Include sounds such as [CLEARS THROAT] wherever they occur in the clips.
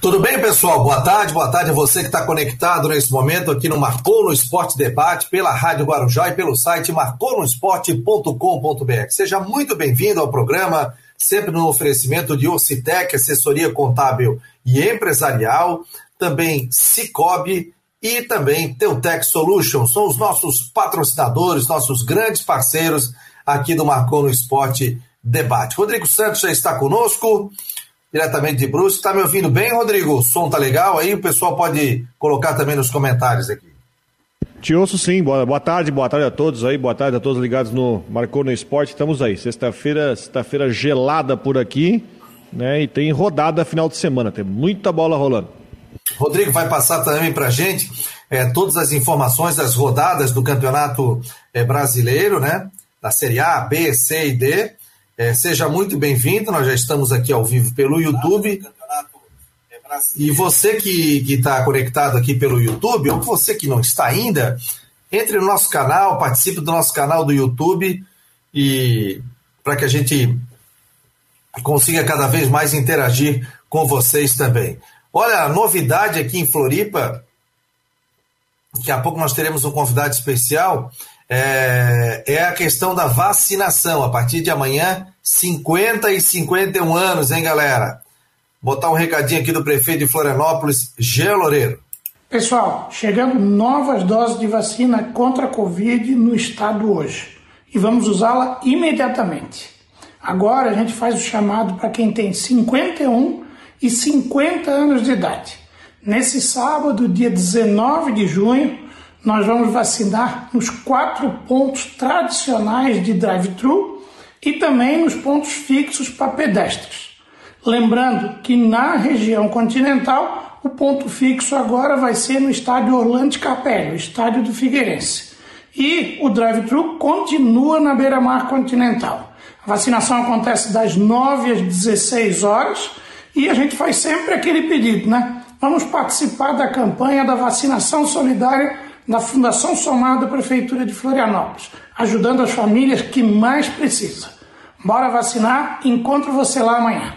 Tudo bem, pessoal? Boa tarde, boa tarde a você que está conectado nesse momento aqui no Marcou no Esporte Debate, pela Rádio Guarujá e pelo site marconosport.com.br. Seja muito bem-vindo ao programa, sempre no oferecimento de Ocitec, assessoria contábil e empresarial, também Cicobi e também Teutec Solutions. São os nossos patrocinadores, nossos grandes parceiros aqui do Marcou no Esporte Debate. Rodrigo Santos já está conosco diretamente de Brusque. Está me ouvindo bem, Rodrigo? O som tá legal aí? O pessoal pode colocar também nos comentários aqui. Te ouço sim, boa, boa tarde, boa tarde a todos aí, boa tarde a todos ligados no Marcou no Esporte, estamos aí, sexta-feira, sexta-feira gelada por aqui, né, e tem rodada final de semana, tem muita bola rolando. Rodrigo vai passar também pra gente é, todas as informações das rodadas do Campeonato é, Brasileiro, né, da Série A, B, C e D, é, seja muito bem-vindo, nós já estamos aqui ao vivo pelo YouTube. E você que está conectado aqui pelo YouTube, ou você que não está ainda, entre no nosso canal, participe do nosso canal do YouTube e para que a gente consiga cada vez mais interagir com vocês também. Olha, novidade aqui em Floripa, daqui a pouco nós teremos um convidado especial é, é a questão da vacinação. A partir de amanhã, 50 e 51 anos, hein, galera? Botar um recadinho aqui do prefeito de Florianópolis, Jean Loureiro. Pessoal, chegando novas doses de vacina contra a Covid no estado hoje. E vamos usá-la imediatamente. Agora a gente faz o chamado para quem tem 51 e 50 anos de idade. Nesse sábado, dia 19 de junho, nós vamos vacinar nos quatro pontos tradicionais de drive-thru e também nos pontos fixos para pedestres. Lembrando que na região continental, o ponto fixo agora vai ser no estádio Orlando Capelli, o estádio do Figueirense. E o drive-thru continua na beira-mar continental. A vacinação acontece das 9 às 16 horas e a gente faz sempre aquele pedido, né? Vamos participar da campanha da vacinação solidária na Fundação Somar da Prefeitura de Florianópolis, ajudando as famílias que mais precisam. Bora vacinar, encontro você lá amanhã.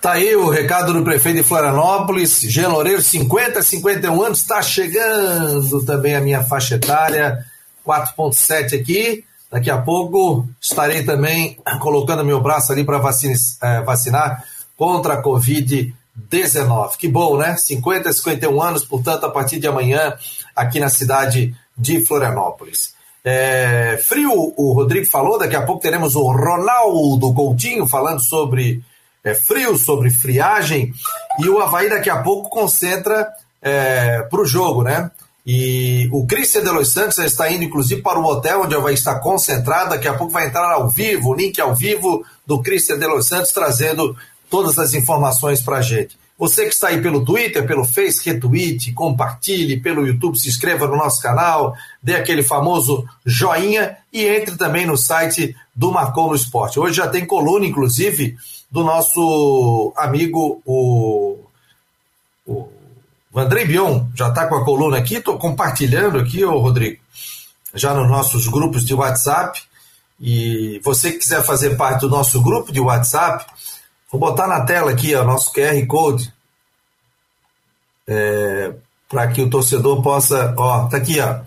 Tá aí o recado do prefeito de Florianópolis, Jean Loureiro, 50, 51 anos, está chegando também a minha faixa etária, 4.7 aqui. Daqui a pouco estarei também colocando meu braço ali para eh, vacinar contra a Covid 19. Que bom, né? 50, 51 anos, portanto, a partir de amanhã, aqui na cidade de Florianópolis. É, frio, o Rodrigo falou, daqui a pouco teremos o Ronaldo Coutinho falando sobre é, frio, sobre friagem, e o Havaí daqui a pouco concentra é, para o jogo, né? E o Cristian de Los Santos está indo, inclusive, para o hotel onde o Havaí está concentrado. Daqui a pouco vai entrar ao vivo, o link ao vivo do Cristian de Los Santos, trazendo todas as informações para a gente. Você que está aí pelo Twitter, pelo Face, retweet, compartilhe, pelo YouTube, se inscreva no nosso canal, dê aquele famoso joinha e entre também no site do Marcou no Esporte. Hoje já tem coluna, inclusive, do nosso amigo, o, o Andrei Bion, já está com a coluna aqui, estou compartilhando aqui, ô Rodrigo, já nos nossos grupos de WhatsApp. E você que quiser fazer parte do nosso grupo de WhatsApp, Vou botar na tela aqui o nosso QR Code é, para que o torcedor possa. Ó, tá aqui, ó.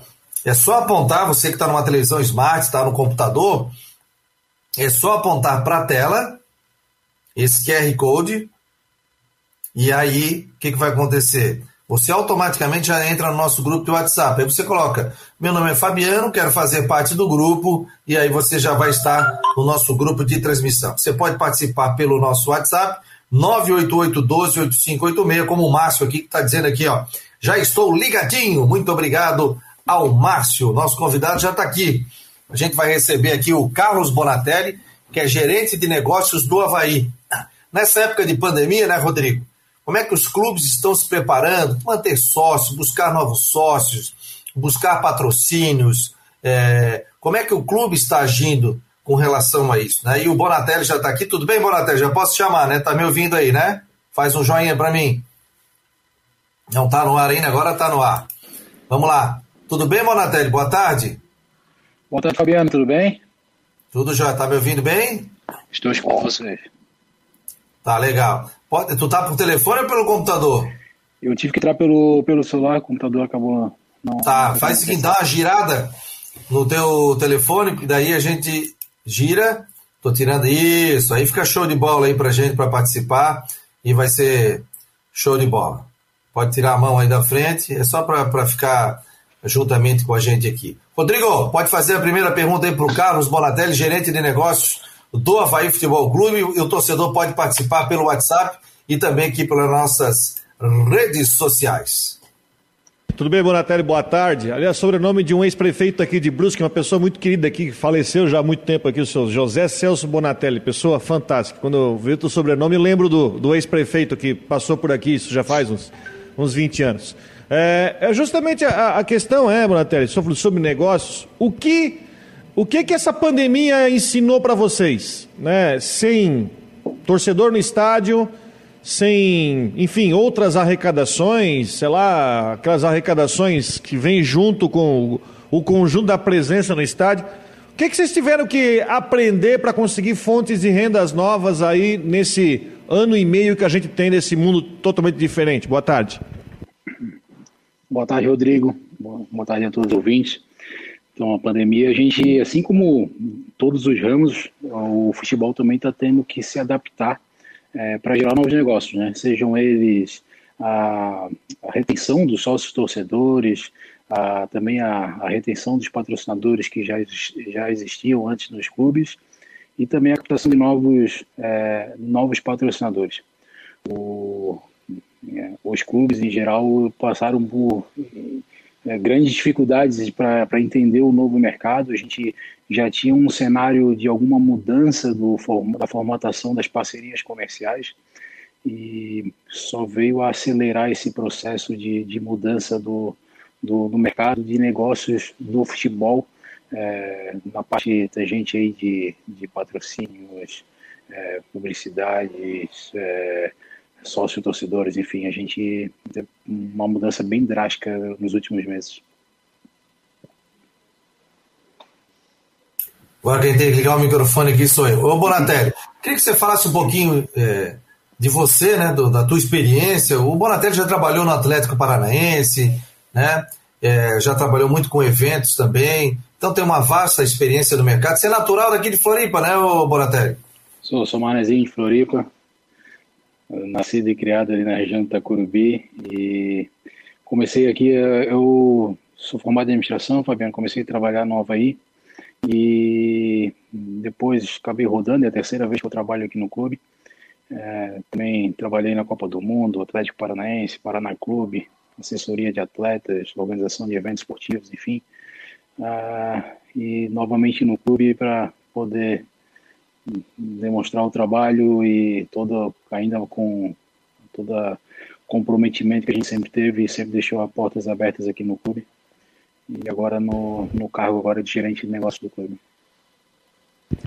É só apontar, você que está numa televisão smart, está no computador, é só apontar para a tela esse QR Code e aí o que, que vai acontecer? Você automaticamente já entra no nosso grupo de WhatsApp. Aí você coloca: Meu nome é Fabiano, quero fazer parte do grupo, e aí você já vai estar no nosso grupo de transmissão. Você pode participar pelo nosso WhatsApp, 988-12-8586, como o Márcio aqui que está dizendo aqui, ó. Já estou ligadinho. Muito obrigado ao Márcio. Nosso convidado já está aqui. A gente vai receber aqui o Carlos Bonatelli, que é gerente de negócios do Havaí. Nessa época de pandemia, né, Rodrigo? Como é que os clubes estão se preparando? Manter sócios, buscar novos sócios, buscar patrocínios. É, como é que o clube está agindo com relação a isso? Né? E o Bonatelli já está aqui. Tudo bem, Bonatelli? Já posso chamar, né? Tá me ouvindo aí, né? Faz um joinha para mim. Não está no ar ainda, agora está no ar. Vamos lá. Tudo bem, Bonatelli? Boa tarde. Boa tarde, Fabiano. Tudo bem? Tudo já. Tá me ouvindo bem? Estou escutando vocês. Tá legal. Pode, tu tá por telefone ou pelo computador? Eu tive que entrar pelo, pelo celular, o computador acabou. Não, tá, não faz o seguinte, dá uma girada no teu telefone, que daí a gente gira. Tô tirando isso, aí fica show de bola aí pra gente para participar e vai ser show de bola. Pode tirar a mão aí da frente, é só para ficar juntamente com a gente aqui. Rodrigo, pode fazer a primeira pergunta aí para o Carlos Bonatelli, gerente de negócios do Havaí Futebol Clube. E o torcedor pode participar pelo WhatsApp e também aqui pelas nossas redes sociais. Tudo bem, Bonatelli? Boa tarde. Aliás, sobrenome de um ex-prefeito aqui de Brusque, uma pessoa muito querida aqui, que faleceu já há muito tempo aqui, o senhor José Celso Bonatelli, pessoa fantástica. Quando eu vi o sobrenome, lembro do, do ex-prefeito que passou por aqui, isso já faz uns, uns 20 anos. É, é justamente a, a, questão, é, Bonatelli, sobre, sobre negócios, o que, o que que essa pandemia ensinou para vocês? Né? Sem torcedor no estádio, sem, enfim, outras arrecadações, sei lá, aquelas arrecadações que vêm junto com o, conjunto da presença no estádio. O que, que vocês tiveram que aprender para conseguir fontes de rendas novas aí nesse ano e meio que a gente tem nesse mundo totalmente diferente? Boa tarde. Boa tarde, Rodrigo. Boa tarde a todos os ouvintes. Então, a pandemia, a gente, assim como todos os ramos, o futebol também está tendo que se adaptar é, para gerar novos negócios, né? Sejam eles a, a retenção dos sócios torcedores, a, também a, a, retenção dos patrocinadores que já, já existiam antes nos clubes e também a captação de novos, é, novos patrocinadores. O, é, os clubes, em geral, passaram por é, grandes dificuldades para entender o novo mercado. A gente já tinha um cenário de alguma mudança do, da formatação das parcerias comerciais e só veio a acelerar esse processo de, de mudança do, do, do, mercado de negócios do futebol é, na parte da gente aí de, de patrocínios, é, publicidades, é, sócio-torcedores, enfim, a gente teve uma mudança bem drástica nos últimos meses. Agora quem tem que ligar o microfone aqui sou eu. Ô Bonatelli, queria que você falasse um pouquinho é, de você, né, do, da tua experiência. O Bonatelli já trabalhou no Atlético Paranaense, né, é, já trabalhou muito com eventos também, então tem uma vasta experiência no mercado. Você é natural daqui de Floripa, né, ô Bonatelli? Sou, sou manezinho de Floripa, nascido e criado ali na região de Itacurubi e comecei aqui, eu sou formado em administração, Fabiano, comecei a trabalhar no Havaí, e depois acabei rodando, é a terceira vez que eu trabalho aqui no clube. É, também trabalhei na Copa do Mundo, Atlético Paranaense, Paraná Clube, assessoria de atletas, organização de eventos esportivos, enfim. Ah, e novamente no clube para poder demonstrar o trabalho e todo ainda com todo comprometimento que a gente sempre teve e sempre deixou as portas abertas aqui no clube e agora no, no cargo agora de gerente de negócio do clube.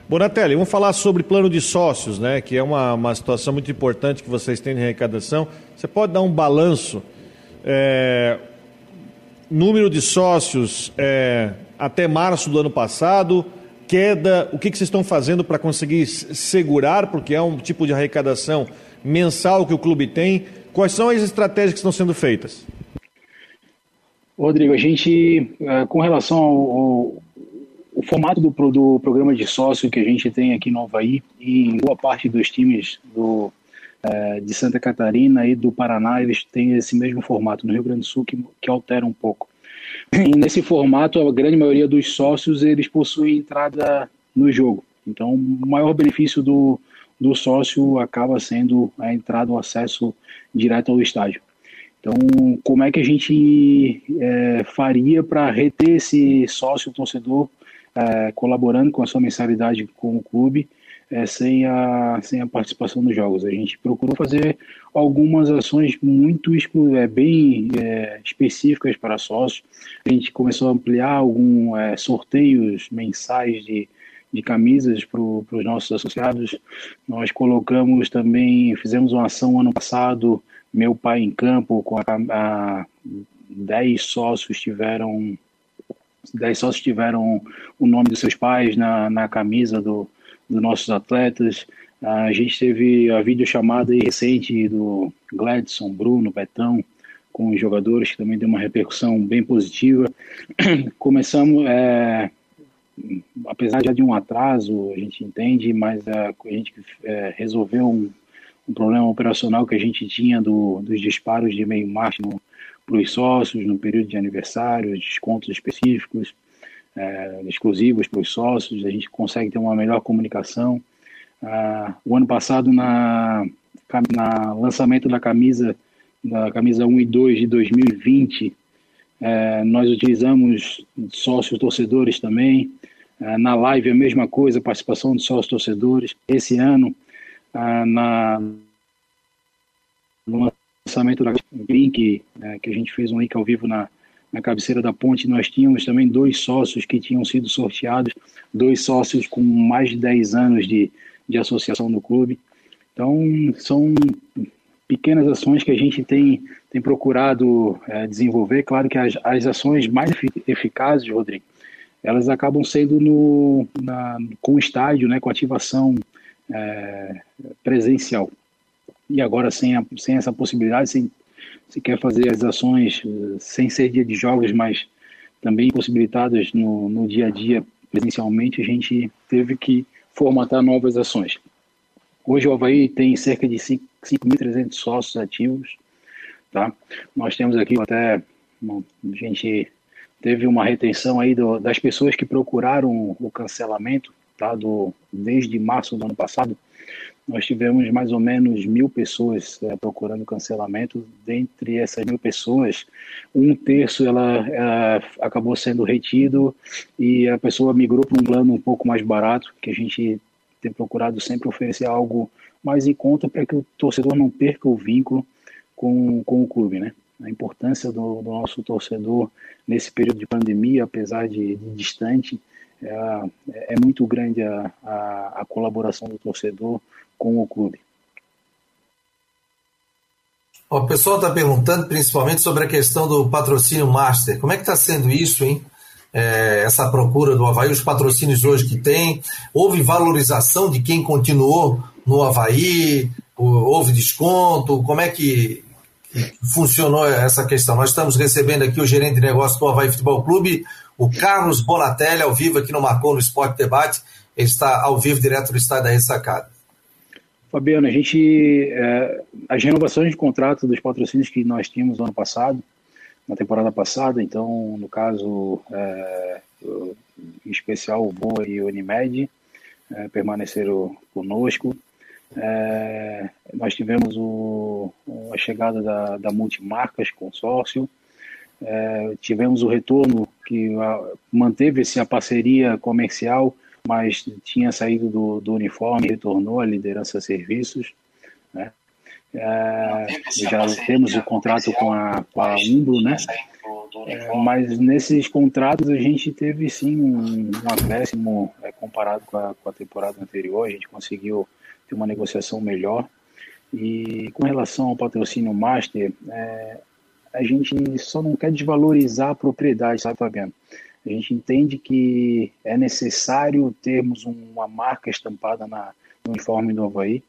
Bonatelli, vamos falar sobre plano de sócios, né? Que é uma, uma situação muito importante que vocês têm de arrecadação. Você pode dar um balanço, é, número de sócios é, até março do ano passado, queda, o que, que vocês estão fazendo para conseguir segurar, porque é um tipo de arrecadação mensal que o clube tem. Quais são as estratégias que estão sendo feitas? Rodrigo, a gente, é, com relação ao, ao formato do, do, programa de sócio que a gente tem aqui no Havaí e em boa parte dos times do, é, de Santa Catarina e do Paraná, eles têm esse mesmo formato. No Rio Grande do Sul, que, que altera um pouco. E nesse formato, a grande maioria dos sócios, eles possuem entrada no jogo. Então, o maior benefício do, do sócio acaba sendo a entrada, o acesso direto ao estádio. Então, como é que a gente é, faria para reter esse sócio torcedor é, colaborando com a sua mensalidade com o clube é, sem, a, sem a participação nos jogos? A gente procurou fazer algumas ações muito é, bem é, específicas para sócios. A gente começou a ampliar alguns é, sorteios mensais de, de camisas para os nossos associados. Nós colocamos também, fizemos uma ação ano passado meu pai em campo, com a, a dez sócios tiveram dez sócios tiveram o nome dos seus pais na, na camisa do, dos nossos atletas. A gente teve a videochamada recente do Gladson, Bruno, Betão, com os jogadores, que também deu uma repercussão bem positiva. [CLEARS THROAT] Começamos, é, apesar de um atraso, a gente entende, mas a, a gente é, resolveu um, um, problema operacional que a gente tinha do, dos disparos de meio marcha para os sócios no período de aniversário, descontos específicos, é, exclusivos para os sócios, a gente consegue ter uma melhor comunicação. Ah, o ano passado, na, na lançamento da camisa, da camisa 1 e 2 de 2020, é, nós utilizamos sócios torcedores também. É, na live a mesma coisa, participação de sócios torcedores. Esse ano, ah, na, no lançamento da link, é, que a gente fez um link ao vivo na, na cabeceira da ponte, nós tínhamos também dois sócios que tinham sido sorteados, dois sócios com mais de 10 anos de, de associação no clube. Então, são pequenas ações que a gente tem, tem procurado é, desenvolver. Claro que as, as ações mais eficazes, Rodrigo, elas acabam sendo no, na, com o estádio, né, com ativação é, presencial. E agora, sem, a, sem essa possibilidade, sem, se quer fazer as ações eh, sem ser dia de jogos, mas também possibilitadas no, no dia a dia presencialmente, a gente teve que formatar novas ações. Hoje o Havaí tem cerca de 5.300 sócios ativos. Tá? Nós temos aqui até, a gente teve uma retenção aí do, das pessoas que procuraram o cancelamento tá? do, desde março do ano passado. Nós tivemos mais ou menos mil pessoas é, procurando cancelamento. Dentre essas mil pessoas, um terço ela, ela acabou sendo retido e a pessoa migrou para um plano um pouco mais barato, que a gente tem procurado sempre oferecer algo mais em conta para que o torcedor não perca o vínculo com, com o clube, né? A importância do, do nosso torcedor nesse período de pandemia, apesar de, de distante, é, é, muito grande a, a, a colaboração do torcedor com o clube. O pessoal está perguntando principalmente sobre a questão do patrocínio Master. Como é que está sendo isso, hein? É, essa procura do Havaí, os patrocínios hoje que tem. Houve valorização de quem continuou no Havaí? Houve desconto? Como é que funcionou essa questão? Nós estamos recebendo aqui o gerente de negócio do Havaí Futebol Clube, o Carlos Bonatelli, ao vivo aqui no Marcou no Esporte Debate. Ele está ao vivo direto do estádio da Ressacada. Fabiano, a gente. É, as renovações de contrato dos patrocínios que nós tínhamos no ano passado, na temporada passada, então, no caso, é, em especial o Boa e o Unimed, é, permaneceram conosco. É, nós tivemos o, a chegada da, da Multimarcas Consórcio, é, tivemos o retorno que a, manteve-se a parceria comercial mas tinha saído do, do uniforme, retornou à liderança serviços. Né? É, já temos o contrato com a, com a Umbro, né? É, mas nesses contratos a gente teve sim um, um acréscimo é, comparado com a, com a temporada anterior, a gente conseguiu ter uma negociação melhor. E com relação ao patrocínio Master, é, a gente só não quer desvalorizar a propriedade, sabe, Fabiano? A gente entende que é necessário termos uma marca estampada na, no uniforme do Havaí,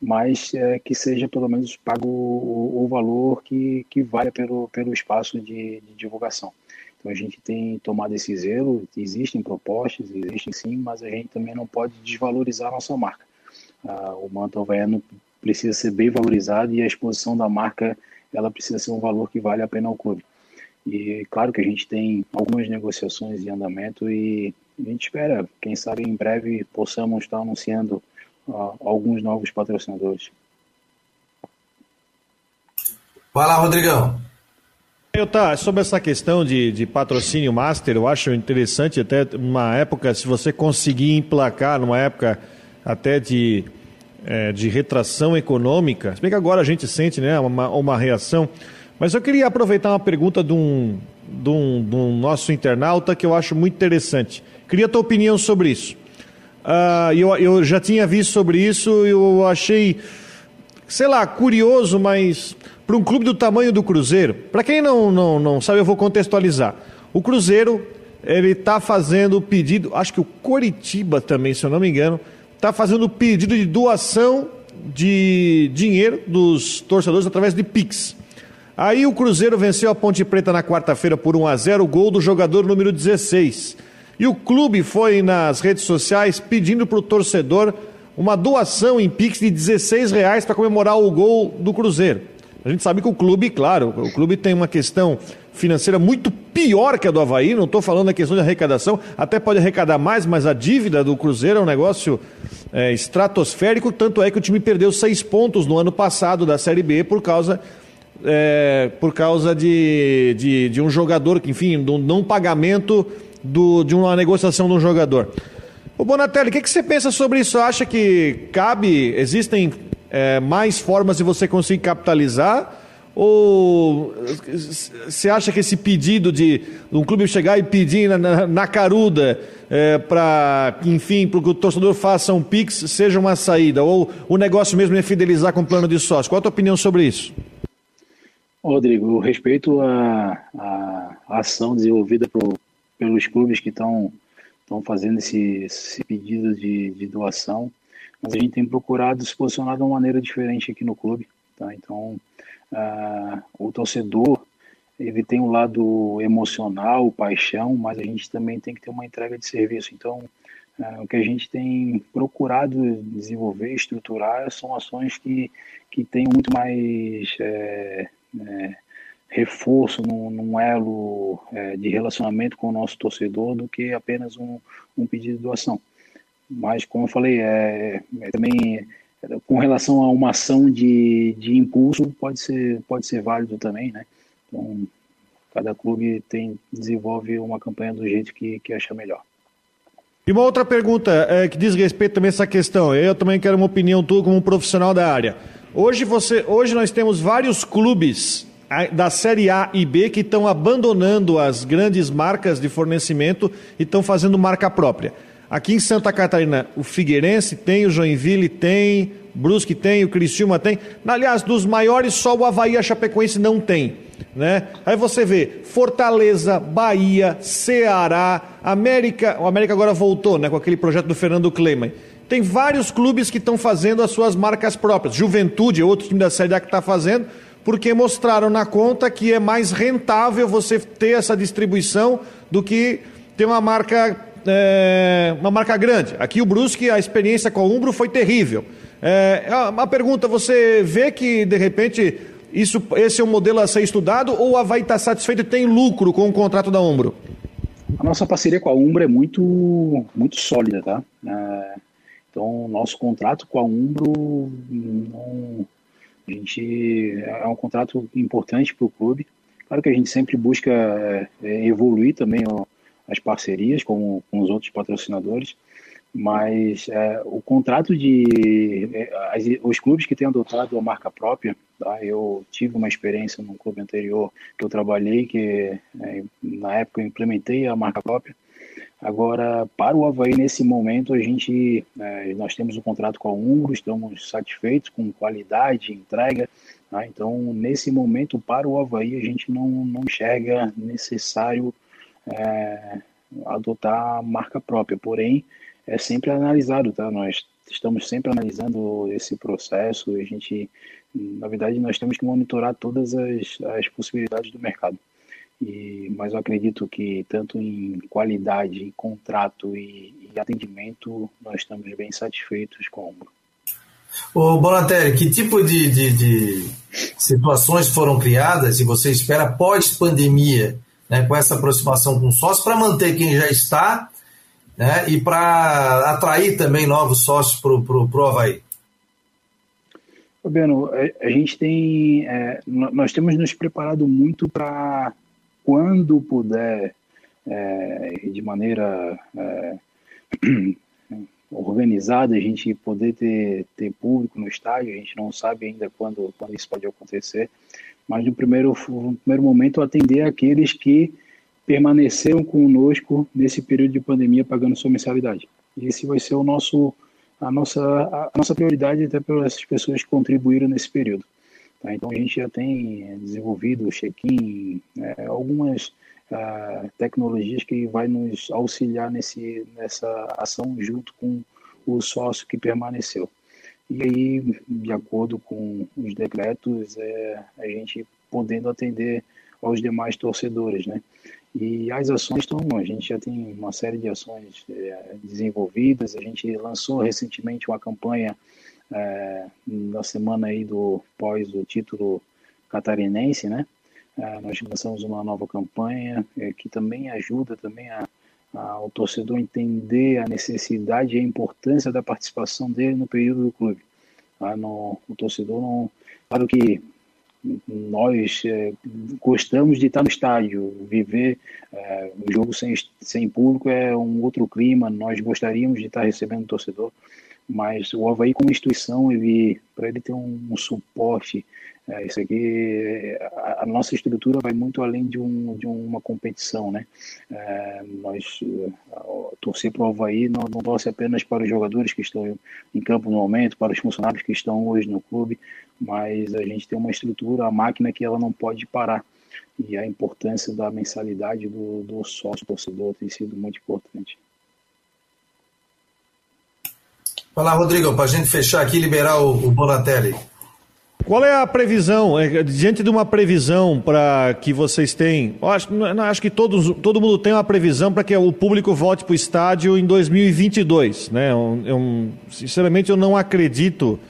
mas é, que seja pelo menos pago o, o, valor que, que vale pelo, pelo espaço de, de, divulgação. Então a gente tem tomado esse zelo, existem propostas, existem sim, mas a gente também não pode desvalorizar a nossa marca. Ah, o manto havaiano precisa ser bem valorizado e a exposição da marca ela precisa ser um valor que vale a pena ao clube. E claro que a gente tem algumas negociações em andamento e a gente espera, quem sabe em breve possamos estar anunciando uh, alguns novos patrocinadores. Vai lá, Rodrigão. Eu tá, sobre essa questão de, de patrocínio master, eu acho interessante até uma época, se você conseguir emplacar numa época até de, é, de retração econômica, se bem que agora a gente sente né, uma, uma reação, mas eu queria aproveitar uma pergunta de um, de um, de um nosso internauta que eu acho muito interessante. Queria a tua opinião sobre isso. Uh, eu, eu já tinha visto sobre isso, eu achei, sei lá, curioso, mas para um clube do tamanho do Cruzeiro, para quem não, não, não sabe, eu vou contextualizar. O Cruzeiro, ele está fazendo pedido, acho que o Coritiba também, se eu não me engano, está fazendo pedido de doação de dinheiro dos torcedores através de Pix. Aí o Cruzeiro venceu a Ponte Preta na quarta-feira por 1 a 0 gol do jogador número 16. E o clube foi nas redes sociais pedindo para o torcedor uma doação em Pix de 16 reais para comemorar o gol do Cruzeiro. A gente sabe que o clube, claro, o clube tem uma questão financeira muito pior que a do Havaí, não estou falando da questão de arrecadação, até pode arrecadar mais, mas a dívida do Cruzeiro é um negócio é, estratosférico, tanto é que o time perdeu seis pontos no ano passado da Série B por causa, é, por causa de, de, de, um jogador, que, enfim, do não pagamento do, de uma negociação de um jogador. O Bonatelli, o que, que você pensa sobre isso? Acha que cabe, existem é, mais formas de você conseguir capitalizar? Ou você acha que esse pedido de um clube chegar e pedir na, na, na caruda é, para, enfim, para que o torcedor faça um Pix seja uma saída? Ou o negócio mesmo é fidelizar com o plano de sócio? Qual a tua opinião sobre isso? Rodrigo, respeito a ação desenvolvida por, pelos clubes que estão fazendo esse, esse pedido de, de doação, mas a gente tem procurado se posicionar de uma maneira diferente aqui no clube. Tá? Então, o torcedor ele tem um lado emocional, paixão, mas a gente também tem que ter uma entrega de serviço. Então, o que a gente tem procurado desenvolver, estruturar, são ações que, que tenham muito mais é, é, reforço num, num elo é, de relacionamento com o nosso torcedor do que apenas um, um pedido de doação. Mas, como eu falei, é, é também com relação a uma ação de, de impulso, pode ser, pode ser válido também, né? Então, cada clube tem, desenvolve uma campanha do jeito que, que acha melhor. E uma outra pergunta é, que diz respeito também a essa questão. Eu também quero uma opinião tua como um profissional da área. Hoje, você, hoje nós temos vários clubes da Série A e B que estão abandonando as grandes marcas de fornecimento e estão fazendo marca própria. Aqui em Santa Catarina, o Figueirense tem, o Joinville tem, Brusque tem, o Criciúma tem. Aliás, dos maiores, só o Havaí e a Chapecoense não tem. Né? Aí você vê Fortaleza, Bahia, Ceará, América. O América agora voltou né, com aquele projeto do Fernando Kleiman. Tem vários clubes que estão fazendo as suas marcas próprias. Juventude é outro time da Série A que está fazendo, porque mostraram na conta que é mais rentável você ter essa distribuição do que ter uma marca é, uma marca grande. Aqui o Brusque, a experiência com a Umbro foi terrível. É, é, uma pergunta, você vê que de repente isso, esse é um modelo a ser estudado ou a vai estar satisfeito e tem lucro com o contrato da Umbro? A nossa parceria com a Umbro é muito, muito sólida, tá? É, então, nosso contrato com a Umbro não, a gente, é um contrato importante para o clube. Claro que a gente sempre busca é, evoluir também as parcerias com, com os outros patrocinadores, mas é, o contrato de é, as, os clubes que têm adotado a marca própria, tá? eu tive uma experiência num clube anterior que eu trabalhei, que é, na época eu implementei a marca própria. Agora, para o Havaí, nesse momento, a gente, é, nós temos um contrato com a Umbro, estamos satisfeitos com qualidade, entrega. Tá? Então, nesse momento, para o Havaí, a gente não, não enxerga necessário é, adotar marca própria, porém é sempre analisado, tá? Nós estamos sempre analisando esse processo, a gente, na verdade, nós temos que monitorar todas as, as possibilidades do mercado. E, mas eu acredito que tanto em qualidade, em contrato e, e atendimento, nós estamos bem satisfeitos com o Ombro. Ô Bonatelli, que tipo de, de, de situações foram criadas e você espera pós-pandemia né, com essa aproximação com sócios, para manter quem já está né, e para atrair também novos sócios para o Havaí? Fabiano, a, a gente tem, é, nós temos nos preparado muito para quando puder, é, de maneira é, [CLEARS THROAT] organizada, a gente poder ter, ter público no estádio, a gente não sabe ainda quando, quando isso pode acontecer, mas no primeiro, no primeiro momento atender aqueles que permaneceram conosco nesse período de pandemia pagando sua mensalidade. E esse vai ser o nosso, a, nossa, a nossa prioridade até essas pessoas que contribuíram nesse período. Tá? Então a gente já tem eh, desenvolvido o check-in, é, algumas uh, tecnologias que vai nos auxiliar nesse, nessa ação junto com o sócio que permaneceu. E aí, de acordo com os decretos, é, a gente podendo atender aos demais torcedores, né? E as ações estão, a gente já tem uma série de ações é, desenvolvidas, a gente lançou recentemente uma campanha é, na semana aí do pós o título catarinense, né? É, nós lançamos uma nova campanha é, que também ajuda também a, a, ao torcedor entender a necessidade e a importância da participação dele no período do clube. Tá? No, o torcedor não, claro que nós é, gostamos de estar no estádio, viver é, um jogo sem, sem público é um outro clima, nós gostaríamos de estar recebendo o torcedor, mas o Havaí como instituição, ele, para ele ter um, um suporte, é, isso aqui, a, a, nossa estrutura vai muito além de, um, de uma competição, né? É, nós, é, torcer para o Havaí não, não torce apenas para os jogadores que estão em campo no momento, para os funcionários que estão hoje no clube, mas a gente tem uma estrutura, a máquina que ela não pode parar. E a importância da mensalidade do, do sócio torcedor tem sido muito importante. Vai Rodrigo, para a gente fechar aqui e liberar o, o Bonatelli. Qual é a previsão, é, diante de uma previsão para que vocês têm? Acho, acho que todos, todo mundo tem uma previsão para que o público volte para o estádio em 2022. Né? Eu, eu, sinceramente, eu não acredito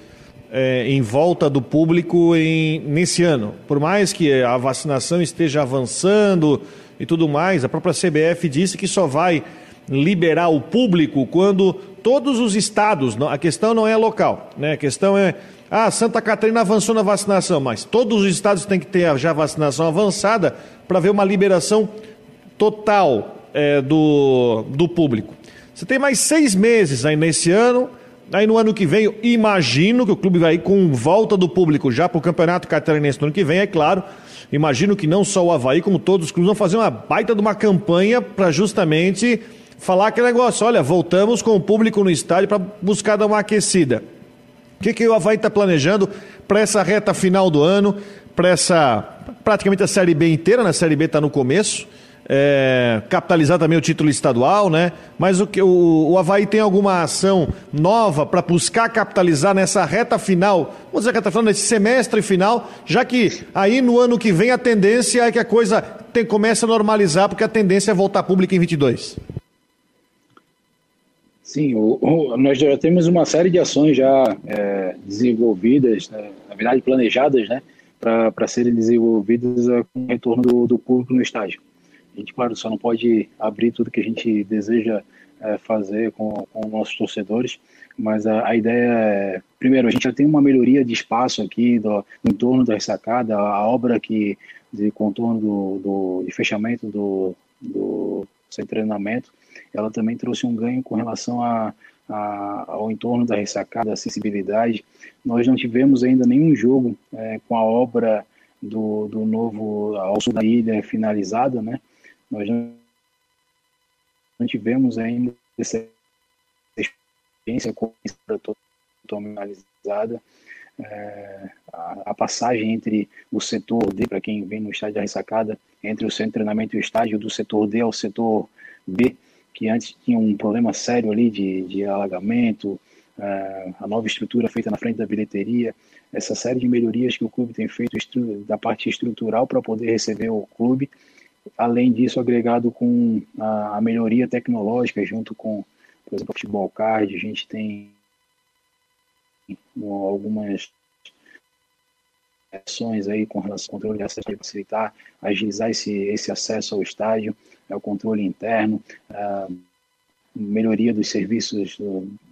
é, em volta do público em, nesse ano. Por mais que a vacinação esteja avançando e tudo mais, a própria CBF disse que só vai liberar o público quando todos os estados, a questão não é local, né? A questão é, ah, Santa Catarina avançou na vacinação, mas todos os estados têm que ter já vacinação avançada para ver uma liberação total é, do, do público. Você tem mais seis meses aí nesse ano, aí no ano que vem, imagino que o clube vai ir com volta do público já para o Campeonato Catarinense no ano que vem, é claro. Imagino que não só o Havaí, como todos os clubes vão fazer uma baita de uma campanha para justamente falar aquele negócio, olha, voltamos com o público no estádio para buscar dar uma aquecida. O que, que o Havaí está planejando para essa reta final do ano, para essa praticamente a Série B inteira, né? A Série B está no começo, é, capitalizar também o título estadual, né? Mas o, o, o Havaí tem alguma ação nova para buscar capitalizar nessa reta final, vamos dizer, reta final, nesse semestre final, já que aí no ano que vem a tendência é que a coisa tem, começa a normalizar, porque a tendência é voltar público em 22. Sim, o, o, nós já temos uma série de ações já é, desenvolvidas, né, na verdade planejadas, né, para serem desenvolvidas é, com o retorno do, do, público no estádio. A gente, claro, só não pode abrir tudo que a gente deseja é, fazer com, com nossos torcedores, mas a, a, ideia é, primeiro, a gente já tem uma melhoria de espaço aqui do, no entorno da ressacada, a, obra que de contorno do, do de fechamento do, do treinamento, ela também trouxe um ganho com relação a, a, ao entorno da ressacada, acessibilidade. Nós não tivemos ainda nenhum jogo é, com a obra do, do novo ao sul da ilha finalizada, né? Nós não, tivemos ainda essa experiência totalmente finalizada. É, a, a, passagem entre o setor D, para quem vem no estádio da ressacada, entre o centro de treinamento e o estádio, do setor D ao setor B, que antes tinha um problema sério ali de, de alagamento, uh, a nova estrutura feita na frente da bilheteria, essa série de melhorias que o clube tem feito da parte estrutural para poder receber o clube, além disso agregado com a, a melhoria tecnológica junto com, por exemplo, o futebol card, a gente tem algumas ações aí com relação ao controle de acesso para facilitar, agilizar esse, esse acesso ao estádio o controle interno, a melhoria dos serviços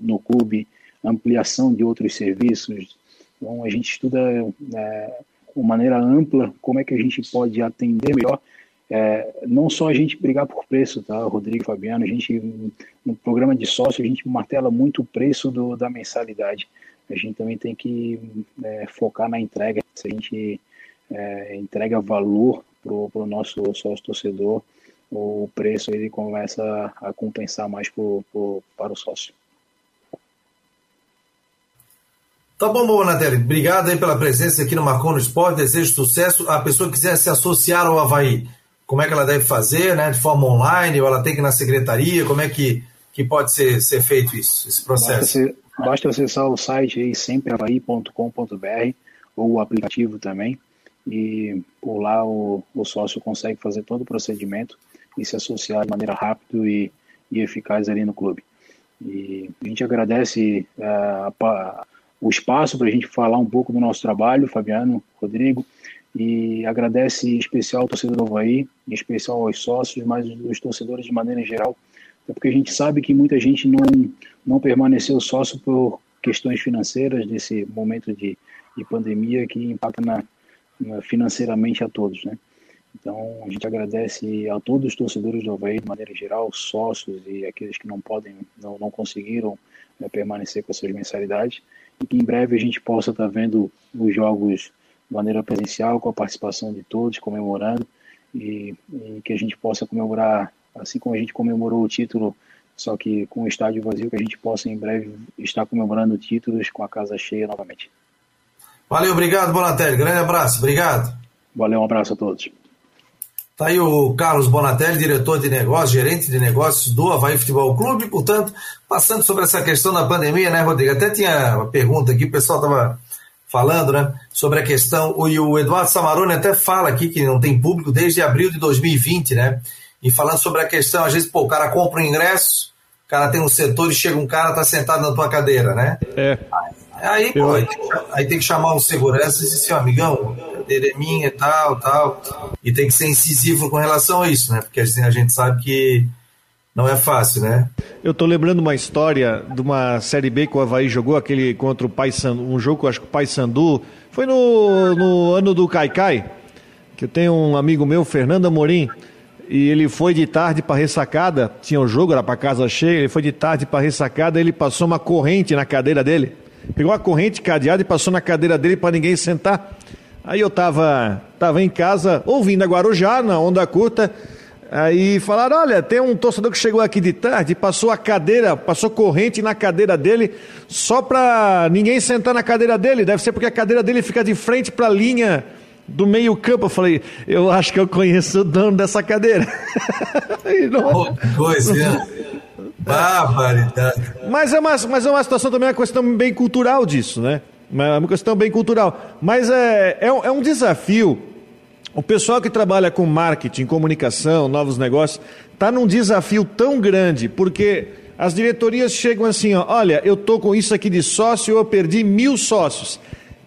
no, clube, ampliação de outros serviços. Então, a gente estuda é, de maneira ampla como é que a gente pode atender melhor é, não só a gente brigar por preço, tá, Rodrigo Fabiano, a gente, no programa de sócio, a gente martela muito o preço do, da mensalidade. A gente também tem que é, focar na entrega. Se a gente é, entrega valor para o nosso sócio torcedor, o preço ele começa a compensar mais pro, pro, para o sócio. Tá bom, Bonatelli. Obrigado aí pela presença aqui no Marcon no Esporte. Desejo sucesso. A pessoa que quiser se associar ao Havaí, como é que ela deve fazer, né? De forma online, ou ela tem que ir na secretaria, como é que, que pode ser, ser feito isso, esse processo? Basta acessar o site aí, sempreavaí.com.br ou o aplicativo também, e por lá o, o sócio consegue fazer todo o procedimento e se associar de maneira rápida e, e eficaz ali no clube. E a gente agradece uh, o espaço para a gente falar um pouco do nosso trabalho, Fabiano, Rodrigo, e agradece em especial ao torcedor do Havaí, em especial aos sócios, mas os torcedores de maneira geral, porque a gente sabe que muita gente não, não permaneceu sócio por questões financeiras desse momento de, de pandemia que impacta na, na, financeiramente a todos, né? Então, a gente agradece a todos os torcedores do Havaí, de maneira geral, sócios e aqueles que não podem, não, não conseguiram né, permanecer com as suas mensalidades, e que em breve a gente possa estar vendo os jogos de maneira presencial, com a participação de todos, comemorando, e, e, que a gente possa comemorar, assim como a gente comemorou o título, só que com o estádio vazio, que a gente possa em breve estar comemorando títulos com a casa cheia novamente. Valeu, obrigado, Bonatelli. Grande abraço, obrigado. Valeu, um abraço a todos. Está aí o Carlos Bonatelli, diretor de negócios, gerente de negócios do Havaí Futebol Clube, portanto, passando sobre essa questão da pandemia, né, Rodrigo? Até tinha uma pergunta aqui, o pessoal estava falando, né, sobre a questão, e o Eduardo Samarone até fala aqui que não tem público desde abril de 2020, né, e falando sobre a questão, às vezes, pô, o cara compra um ingresso, o cara tem um setor e chega um cara, tá sentado na tua cadeira, né? É. Aí, pô, aí, tem, aí tem que chamar um segurança e dizer assim, amigão, a cadeira é minha e tal, tal, e tem que ser incisivo com relação a isso, né, porque assim, a gente sabe que não é fácil, né? Eu tô lembrando uma história de uma Série B que o Havaí jogou, aquele contra o Paysandu, um jogo que eu acho que o Paysandu, foi no, no ano do Caicai, que eu tenho um amigo meu, Fernando Amorim, e ele foi de tarde para ressacada, tinha o um jogo, era para casa cheia, ele foi de tarde para ressacada, ele passou uma corrente na cadeira dele, pegou a corrente cadeada e passou na cadeira dele para ninguém sentar. Aí eu tava, tava em casa, ouvindo a Guarujá, na onda curta, Aí falaram: olha, tem um torcedor que chegou aqui de tarde, passou a cadeira, passou corrente na cadeira dele, só para ninguém sentar na cadeira dele. Deve ser porque a cadeira dele fica de frente para a linha do meio-campo. Eu falei: eu acho que eu conheço o dono dessa cadeira. [LAUGHS] não... Coisa, [LAUGHS] né? Barbaridade. Mas é, uma, mas é uma situação também, uma questão bem cultural disso, né? É uma questão bem cultural. Mas é, é, é um desafio o pessoal que trabalha com marketing, comunicação, novos negócios, está num desafio tão grande, porque as diretorias chegam assim: ó, olha, eu estou com isso aqui de sócio, eu perdi mil sócios.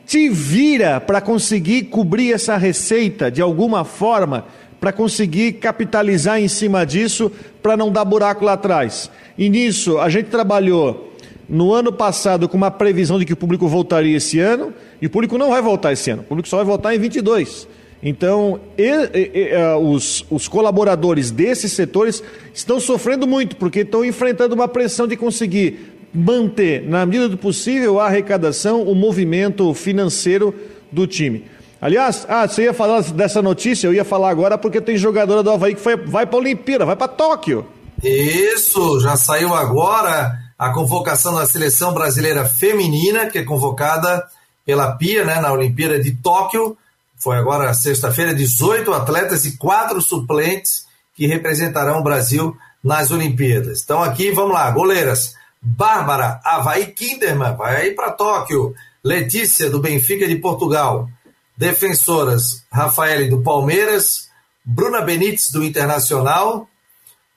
Te vira para conseguir cobrir essa receita de alguma forma, para conseguir capitalizar em cima disso, para não dar buraco lá atrás. E nisso, a gente trabalhou no ano passado com uma previsão de que o público voltaria esse ano, e o público não vai voltar esse ano, o público só vai voltar em 22. Então, e, e, e, é, os, os colaboradores desses setores estão sofrendo muito, porque estão enfrentando uma pressão de conseguir manter, na medida do possível, a arrecadação, o movimento financeiro do time. Aliás, ah, você ia falar dessa notícia, eu ia falar agora porque tem jogadora do Havaí que foi, vai para a Olimpíada, vai para Tóquio. Isso, já saiu agora a convocação da seleção brasileira feminina, que é convocada pela PIA né, na Olimpíada de Tóquio foi agora sexta-feira, 18 atletas e quatro suplentes que representarão o Brasil nas Olimpíadas. Então aqui, vamos lá, goleiras. Bárbara Havaí Kinderman vai para Tóquio. Letícia, do Benfica de Portugal. Defensoras, Rafael do Palmeiras. Bruna Benites, do Internacional.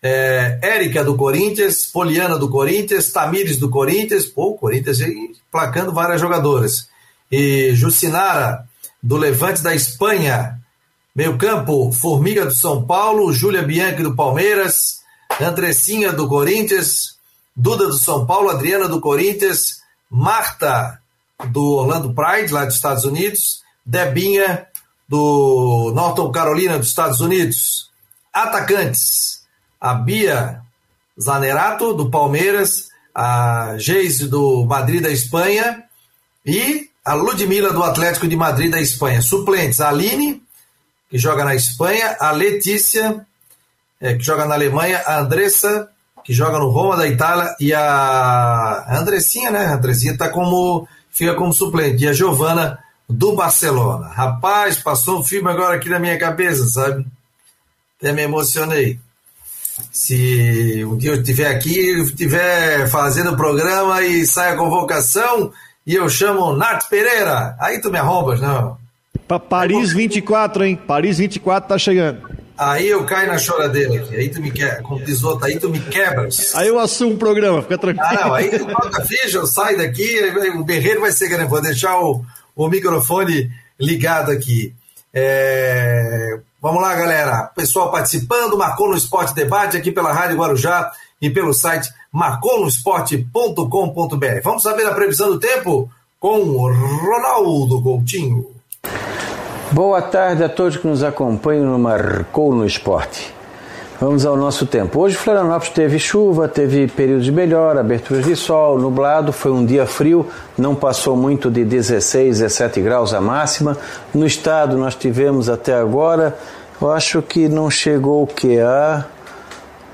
É, Érica, do Corinthians. Poliana, do Corinthians. Tamires, do Corinthians. Pô, o Corinthians aí placando várias jogadoras. E Jucinara, do Levante da Espanha. Meio campo, Formiga do São Paulo, Júlia Bianchi do Palmeiras, Andressinha do Corinthians, Duda do São Paulo, Adriana do Corinthians, Marta do Orlando Pride, lá dos Estados Unidos, Debinha do Norton Carolina dos Estados Unidos. Atacantes, a Bia Zanerato do Palmeiras, a Geise do Madrid da Espanha e a Ludmila do Atlético de Madrid da Espanha. Suplentes, a Aline, que joga na Espanha, a Letícia, é, que joga na Alemanha, a Andressa, que joga no Roma da Itália, e a Andressinha, né? A Andressinha tá como, fica como suplente, e a Giovana do Barcelona. Rapaz, passou um filme agora aqui na minha cabeça, sabe? Até me emocionei. Se um dia eu estiver aqui, estiver fazendo o programa e sai a convocação e eu chamo Nath Pereira, aí tu me arrombas, não? Pra Paris 24, hein? Paris 24 tá chegando. Aí eu caio na choradeira aqui. Aí tu me quebras. Com pisoto, aí tu me quebras. Aí eu assumo o programa, fica tranquilo. Ah, não. Aí toca ficha, eu saio daqui, o berreiro vai ser grande. Vou deixar o, o microfone ligado aqui. É... Vamos lá, galera. Pessoal participando, marcou no Esporte Debate aqui pela Rádio Guarujá e pelo site marconosport.com.br. Vamos saber a previsão do tempo com Ronaldo Coutinho. Boa tarde a todos que nos acompanham no Marcou no Esporte. Vamos ao nosso tempo. Hoje Florianópolis teve chuva, teve períodos de melhor, aberturas de sol, nublado, foi um dia frio, não passou muito de 16, 17 graus a máxima. No estado nós tivemos até agora, eu acho que não chegou o que a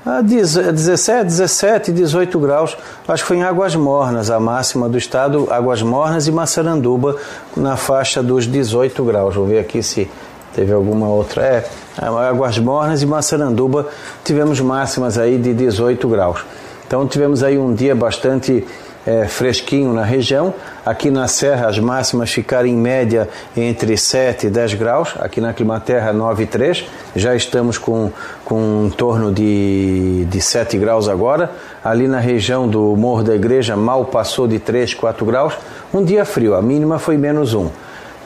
a 17, 17, 18 graus. Acho que foi em Águas Mornas, a máxima do estado, Águas Mornas e Massaranduba, na faixa dos 18 graus. Vou ver aqui se teve alguma outra. É, Águas Mornas e Massaranduba tivemos máximas aí de 18 graus. Então tivemos aí um dia bastante é, fresquinho na região. Aqui na Serra as máximas ficaram em média entre 7 e 10 graus. Aqui na Climaterra 9 e 3. Já estamos com, com em torno de, de 7 graus agora. Ali na região do Morro da Igreja mal passou de 3, 4 graus. Um dia frio, a mínima foi menos 1.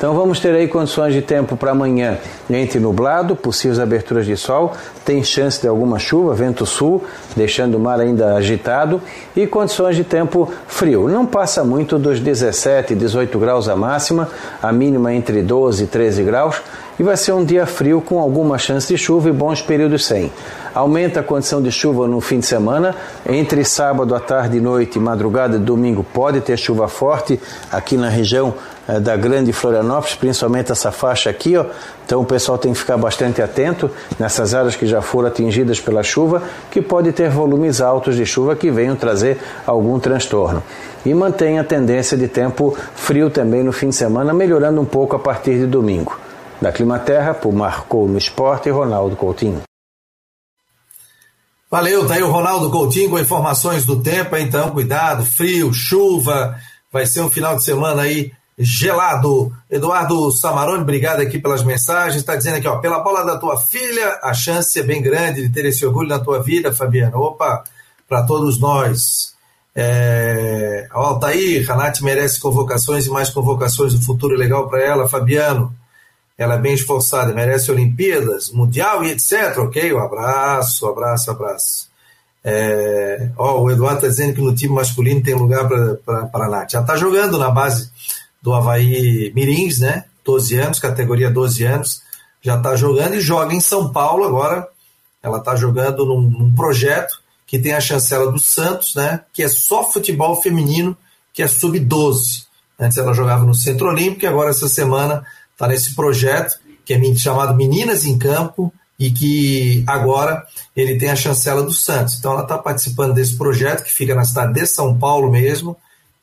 Então vamos ter aí condições de tempo para amanhã entre nublado, possíveis aberturas de sol, tem chance de alguma chuva, vento sul, deixando o mar ainda agitado e condições de tempo frio. Não passa muito dos 17, 18 graus a máxima, a mínima entre 12 e 13 graus e vai ser um dia frio com alguma chance de chuva e bons períodos sem. Aumenta a condição de chuva no fim de semana. Entre sábado à tarde e noite, madrugada e domingo, pode ter chuva forte aqui na região da Grande Florianópolis, principalmente essa faixa aqui. Ó. Então o pessoal tem que ficar bastante atento nessas áreas que já foram atingidas pela chuva, que pode ter volumes altos de chuva que venham trazer algum transtorno. E mantém a tendência de tempo frio também no fim de semana, melhorando um pouco a partir de domingo. Da Climaterra, por Marcou no Esporte, Ronaldo Coutinho. Valeu, tá aí o Ronaldo Coutinho com informações do tempo, então cuidado, frio, chuva, vai ser um final de semana aí gelado. Eduardo Samarone, obrigado aqui pelas mensagens, está dizendo aqui, ó, pela bola da tua filha, a chance é bem grande de ter esse orgulho na tua vida, Fabiano. Opa, para todos nós. É... Ó, Altair, Nath merece convocações e mais convocações, o futuro legal para ela, Fabiano ela é bem esforçada, merece Olimpíadas, Mundial e etc. Ok? Um abraço, abraço, abraço. É, ó, o Eduardo está dizendo que no time masculino tem lugar para a Nath. Já está jogando na base do Havaí Mirins, né? 12 anos, categoria 12 anos. Já está jogando e joga em São Paulo agora. Ela está jogando num, num, projeto que tem a chancela do Santos, né? Que é só futebol feminino, que é sub-12. Antes ela jogava no Centro Olímpico e agora essa semana está nesse projeto que é chamado Meninas em Campo e que agora ele tem a chancela do Santos. Então ela está participando desse projeto que fica na cidade de São Paulo mesmo,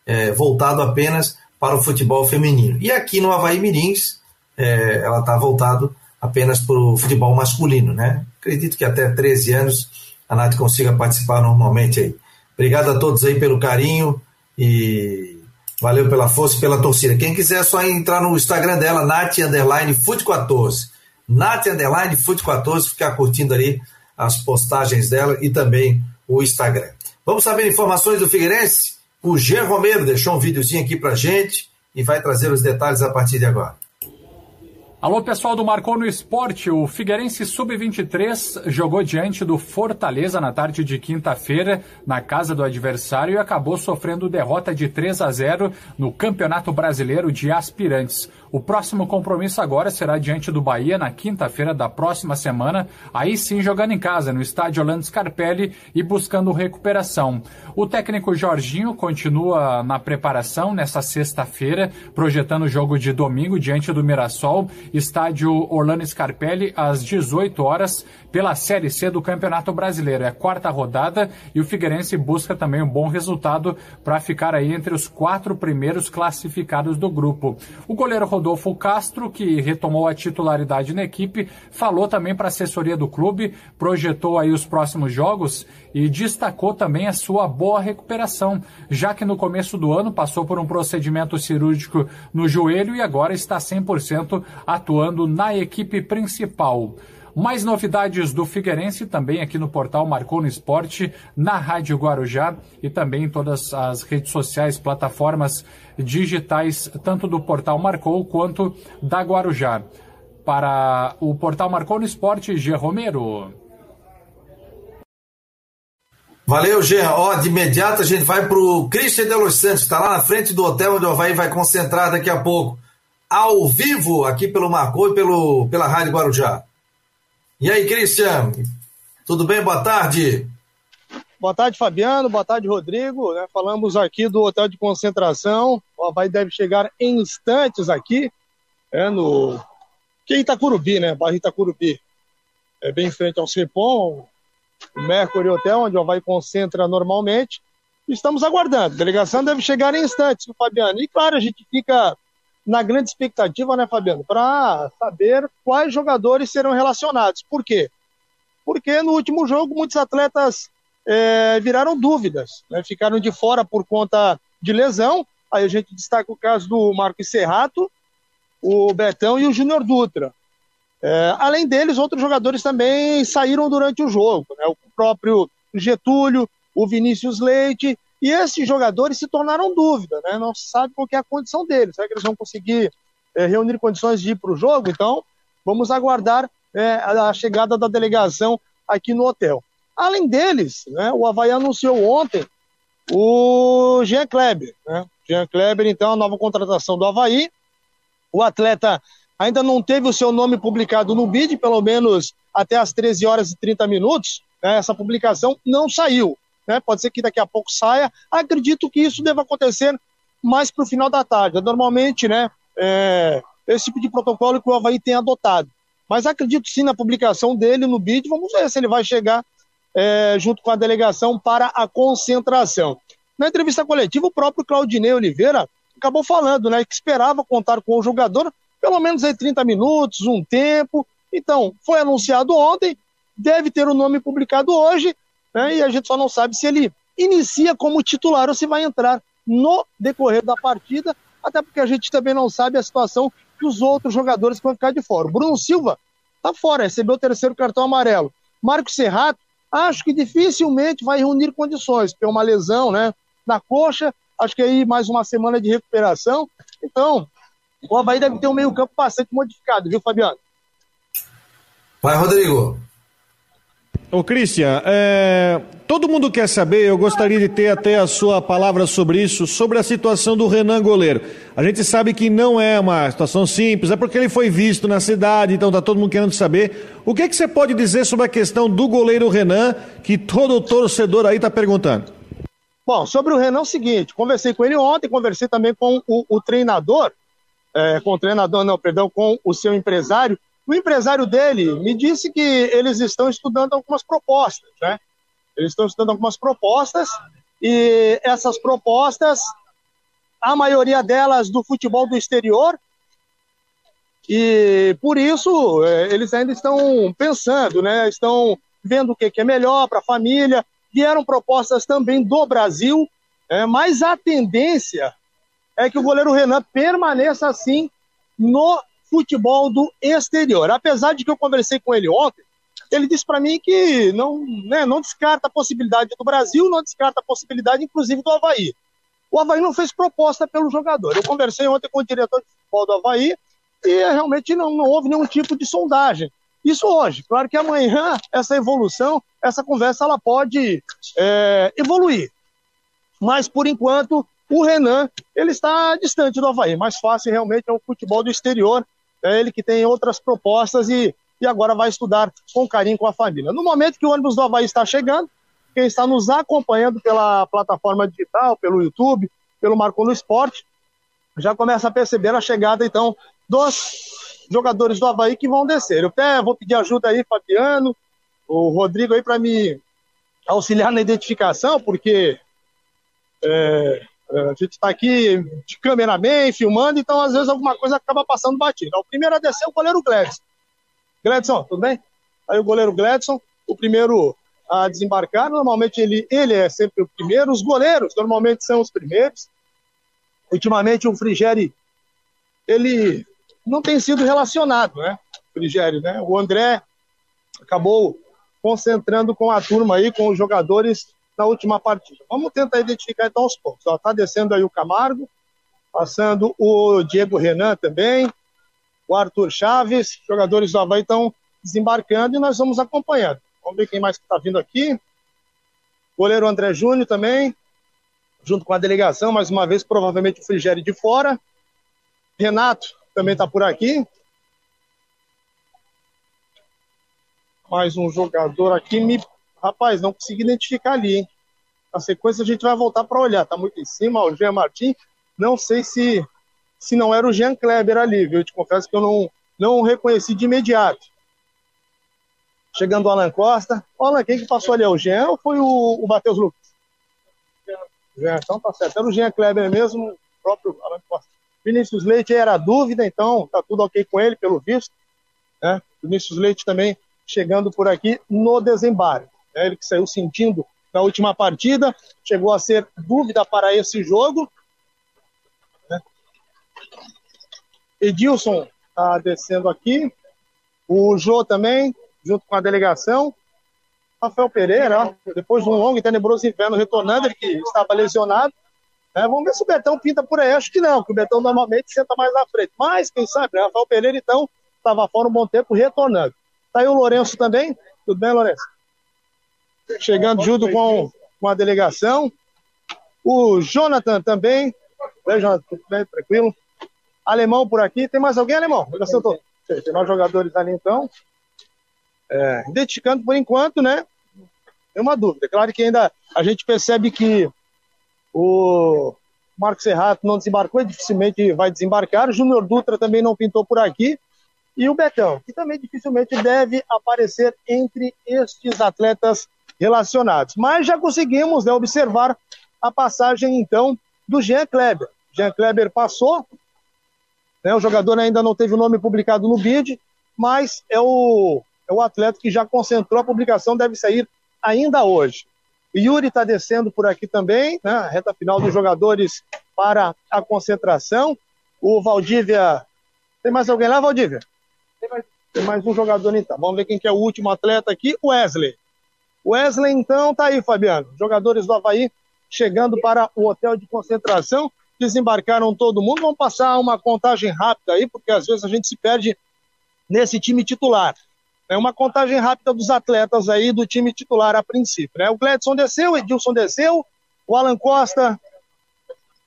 é, voltado apenas para o futebol feminino. E aqui no Havaí Mirins, é, ela está voltado apenas para o futebol masculino, né? Acredito que até 13 anos a Nath consiga participar normalmente aí. Obrigado a todos aí pelo carinho e Valeu pela força e pela torcida. Quem quiser é só entrar no Instagram dela, Nath Underline Foot 14. Nath Underline Foot 14, ficar curtindo ali as postagens dela e também o Instagram. Vamos saber informações do Figueirense? O Jean Romero deixou um videozinho aqui pra gente e vai trazer os detalhes a partir de agora. Alô, pessoal do Marcou no Esporte. O Figueirense Sub-23 jogou diante do Fortaleza na tarde de quinta-feira, na casa do adversário, e acabou sofrendo derrota de 3 a 0 no Campeonato Brasileiro de Aspirantes. O próximo compromisso agora será diante do Bahia na quinta-feira da próxima semana, aí sim jogando em casa, no estádio Orlando Scarpelli e buscando recuperação. O técnico Jorginho continua na preparação nesta sexta-feira, projetando o jogo de domingo diante do Mirassol estádio Orlando Scarpelli, às 18 horas, pela Série C do Campeonato Brasileiro. É a quarta rodada e o Figueirense busca também um bom resultado para ficar aí entre os quatro primeiros classificados do grupo. O goleiro Rodolfo Castro, que retomou a titularidade na equipe, falou também para a assessoria do clube, projetou aí os próximos jogos e destacou também a sua boa recuperação, já que no começo do ano passou por um procedimento cirúrgico no joelho e agora está 100% atuando na equipe principal. Mais novidades do Figueirense também aqui no portal Marcou no Esporte, na Rádio Guarujá e também em todas as redes sociais, plataformas digitais, tanto do portal Marcou quanto da Guarujá. Para o portal Marcou no Esporte, G. Romero. Valeu, Jean. Ó, de imediato a gente vai para o Christian de Los Santos, está lá na frente do hotel onde o Havaí vai concentrar daqui a pouco. Ao vivo, aqui pelo Marcou e pelo, pela Rádio Guarujá. E aí, Christian? Tudo bem? Boa tarde. Boa tarde, Fabiano. Boa tarde, Rodrigo. Né, falamos aqui do hotel de concentração. O Havaí deve chegar em instantes aqui, é, no que é Itacurubi, né? Bairro Itacurubi. É bem em frente ao Cepom, Mercury Hotel, onde o Havaí concentra normalmente. Estamos aguardando. A delegação deve chegar em instantes, Fabiano. E claro, a gente fica na grande expectativa, né, Fabiano, para saber quais jogadores serão relacionados. Por quê? Porque no último jogo muitos atletas é, viraram dúvidas, né, ficaram de fora por conta de lesão. Aí a gente destaca o caso do Marcos Serrato, o Betão e o Júnior Dutra. É, além deles, outros jogadores também saíram durante o jogo, né, o próprio Getúlio, o Vinícius Leite e esses jogadores se tornaram dúvida, né? Não se sabe qual é a condição deles. Será que eles vão conseguir é, reunir condições de ir para o jogo? Então, vamos aguardar é, a chegada da delegação aqui no hotel. Além deles, né, o Havaí anunciou ontem o Jean Kleber. Né? Jean Kleber, então, a nova contratação do Havaí. O atleta ainda não teve o seu nome publicado no BID, pelo menos até as 13 horas e 30 minutos. Né? Essa publicação não saiu né? Pode ser que daqui a pouco saia. Acredito que isso deva acontecer mais para o final da tarde. Normalmente, né? É, esse tipo de protocolo que o Havaí tem adotado. Mas acredito sim na publicação dele no BID. Vamos ver se ele vai chegar é, junto com a delegação para a concentração. Na entrevista coletiva, o próprio Claudinei Oliveira acabou falando né, que esperava contar com o jogador pelo menos aí 30 minutos, um tempo. Então, foi anunciado ontem, deve ter o nome publicado hoje né? e a gente só não sabe se ele inicia como titular ou se vai entrar no decorrer da partida, até porque a gente também não sabe a situação dos outros jogadores que vão ficar de fora. Bruno Silva está fora, recebeu o terceiro cartão amarelo. Marcos Serrato, acho que dificilmente vai reunir condições, tem uma lesão né, na coxa, acho que aí mais uma semana de recuperação. Então, o Havaí deve ter um meio-campo bastante modificado, viu, Fabiano? Vai, Rodrigo. Ô, Cristian, é, todo mundo quer saber, eu gostaria de ter até a sua palavra sobre isso, sobre a situação do Renan Goleiro. A gente sabe que não é uma situação simples, é porque ele foi visto na cidade, então tá todo mundo querendo saber. O que, que você pode dizer sobre a questão do goleiro Renan, que todo torcedor aí está perguntando? Bom, sobre o Renan é o seguinte, conversei com ele ontem, conversei também com o, o treinador, é, com o treinador, não, perdão, com o seu empresário, o empresário dele me disse que eles estão estudando algumas propostas, né? Eles estão estudando algumas propostas e essas propostas, a maioria delas do futebol do exterior, e por isso é, eles ainda estão pensando, né? Estão vendo o que é melhor para a família. Vieram propostas também do Brasil, é, mas a tendência é que o goleiro Renan permaneça assim no futebol do exterior. Apesar de que eu conversei com ele ontem, ele disse para mim que não, né, não descarta a possibilidade do Brasil, não descarta a possibilidade, inclusive, do Havaí. O Havaí não fez proposta pelo jogador. Eu conversei ontem com o diretor de futebol do Havaí e realmente não, não houve nenhum tipo de sondagem. Isso hoje. Claro que amanhã essa evolução, essa conversa, ela pode é, evoluir. Mas, por enquanto, o Renan, ele está distante do Havaí. Mais fácil realmente é o futebol do exterior é ele que tem outras propostas e, e agora vai estudar com carinho com a família. No momento que o ônibus do Havaí está chegando, quem está nos acompanhando pela plataforma digital, pelo YouTube, pelo Marco no Esporte, já começa a perceber a chegada, então, dos jogadores do Havaí que vão descer. Eu até vou pedir ajuda aí, Fabiano, o Rodrigo aí, para me auxiliar na identificação, porque é, a gente está aqui de cameraman, filmando, então às vezes alguma coisa acaba passando batido. O primeiro a descer é o goleiro Gledson. Gledson, tudo bem? Aí o goleiro Gledson, o primeiro a desembarcar, normalmente ele, ele é sempre o primeiro, os goleiros normalmente são os primeiros. Ultimamente o Frigeri, ele não tem sido relacionado, né? Frigério, né? O André acabou concentrando com a turma aí, com os jogadores na última partida. Vamos tentar identificar então aos poucos. Ó, tá descendo aí o Camargo, passando o Diego Renan também, o Arthur Chaves, jogadores do Havaí estão desembarcando e nós vamos acompanhando. Vamos ver quem mais está vindo aqui. Goleiro André Júnior também, junto com a delegação, mais uma vez, provavelmente o Frigério de fora. Renato também está por aqui. Mais um jogador aqui. Me... Rapaz, não consegui identificar ali, hein? Na sequência a gente vai voltar para olhar. Tá muito em cima, o Jean Martin. Não sei se se não era o Jean Kleber ali, viu? Eu te confesso que eu não, não reconheci de imediato. Chegando o Alan Costa. Olha, quem que passou ali? É o Jean ou foi o, o Matheus Lucas? Jean, então tá certo. Era o Jean Kleber mesmo, o próprio Alan Costa. Vinícius Leite era dúvida, então tá tudo ok com ele, pelo visto. Né? Vinícius Leite também chegando por aqui no desembarque. Né? Ele que saiu sentindo na última partida, chegou a ser dúvida para esse jogo. Né? Edilson está descendo aqui. O Jô também, junto com a delegação. Rafael Pereira, depois de um longo e tenebroso inverno retornando, ele que estava lesionado, é, vamos ver se o Betão pinta por aí. Acho que não, porque o Betão normalmente senta mais na frente. Mas, quem sabe, né? Rafael Pereira, então, estava fora um bom tempo, retornando. Tá aí o Lourenço também. Tudo bem, Lourenço? Chegando junto com, com a delegação. O Jonathan também. Oi, Jonathan, tudo bem? Tranquilo? Alemão por aqui. Tem mais alguém, Alemão? Já tô... Tem mais jogadores ali, então. É, identificando por enquanto, né? Tem uma dúvida. Claro que ainda a gente percebe que o Marcos Serrato não desembarcou dificilmente vai desembarcar. O Júnior Dutra também não pintou por aqui. E o Betão, que também dificilmente deve aparecer entre estes atletas relacionados. Mas já conseguimos né, observar a passagem, então, do Jean Kleber. Jean Kleber passou, né, o jogador ainda não teve o nome publicado no bid, mas é o, é o atleta que já concentrou a publicação, deve sair ainda hoje. Yuri está descendo por aqui também, né? Reta final dos jogadores para a concentração. O Valdívia. Tem mais alguém lá, Valdívia? Tem mais, Tem mais um jogador então. Vamos ver quem que é o último atleta aqui. Wesley. Wesley, então, tá aí, Fabiano. Jogadores do Havaí chegando para o hotel de concentração. Desembarcaram todo mundo. Vamos passar uma contagem rápida aí, porque às vezes a gente se perde nesse time titular. É uma contagem rápida dos atletas aí do time titular a princípio. Né? O Gledson desceu, o Edilson desceu, o Alan Costa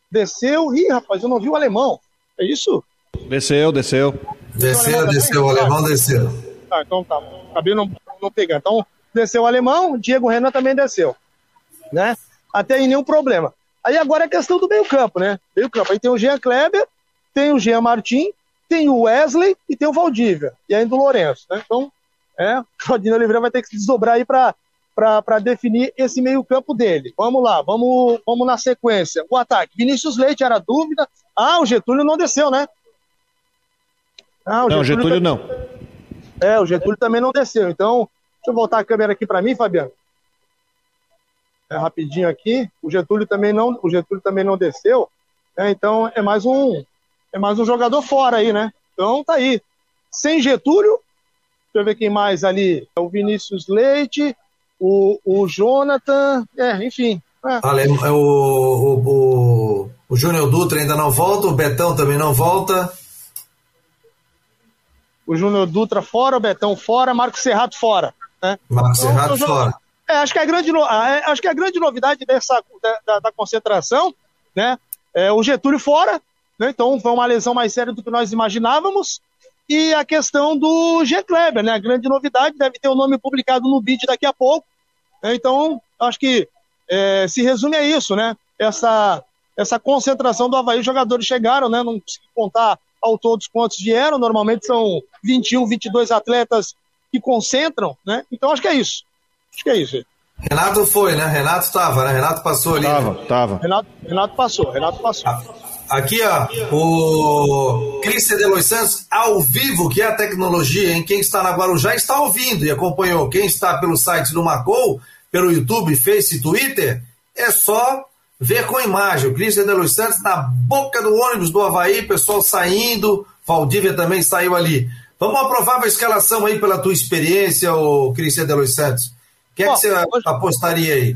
desceu. Ih, rapaz, eu não vi o alemão. É isso? Desceu, desceu. Desceu, desceu, o alemão desceu. Tá, então tá. Acabei não, não pegando. Então, desceu o alemão, Diego Renan também desceu. Né? Até aí nenhum problema. Aí agora é questão do meio-campo, né? Meio-campo. Aí tem o Jean Kleber, tem o Jean Martin, tem o Wesley e tem o Valdívia. E ainda o Lourenço, né? Então, é, [LAUGHS] o Claudinho Oliveira vai ter que se desdobrar aí para definir esse meio-campo dele. Vamos lá, vamos, vamos na sequência. O ataque. Vinícius Leite era dúvida. Ah, o Getúlio não desceu, né? Ah, o não, Getúlio, Getúlio não. É, o Getúlio também não desceu. Então, deixa eu voltar a câmera aqui para mim, Fabiano. É, rapidinho aqui. O Getúlio também não, o Getúlio também não desceu. É, então é mais um é mais um jogador fora aí, né? Então tá aí. Sem Getúlio, Deixa eu ver quem mais ali. O Vinícius Leite, o, o Jonathan, é, enfim. É. é o, o, o, o Júnior Dutra ainda não volta, o Betão também não volta. O Júnior Dutra fora, o Betão fora, Marcos Serrato fora. Né? Marcos então, fora. É, acho, que a grande, é, acho que a grande novidade dessa, da, da, concentração, né? É o Getúlio fora, né? Então foi uma lesão mais séria do que nós imaginávamos. E a questão do G. Kleber, né? A grande novidade, deve ter o nome publicado no BID daqui a pouco. Então, acho que é, se resume a isso, né? Essa, essa concentração do Havaí, os jogadores chegaram, né? Não consegui contar ao todo os pontos vieram, normalmente são 21, 22 atletas que concentram, né? Então acho que é isso. Acho que é isso. Renato foi, né? Renato estava, né? Renato passou ali. Tava, tava. Renato, Renato passou, Renato passou. Ah, aqui, ó, o Cristian de Los Santos, ao vivo, que é a tecnologia, em quem está na Guarujá está ouvindo e acompanhou. Quem está pelo site do Macou, pelo YouTube, Face e Twitter, é só ver com imagem. O Cristian de Los Santos na boca do ônibus do Havaí, pessoal saindo, Valdívia também saiu ali. Vamos aprovar a escalação aí pela tua experiência, o Cristian de Los Santos. O que é Bom, que você hoje... apostaria aí?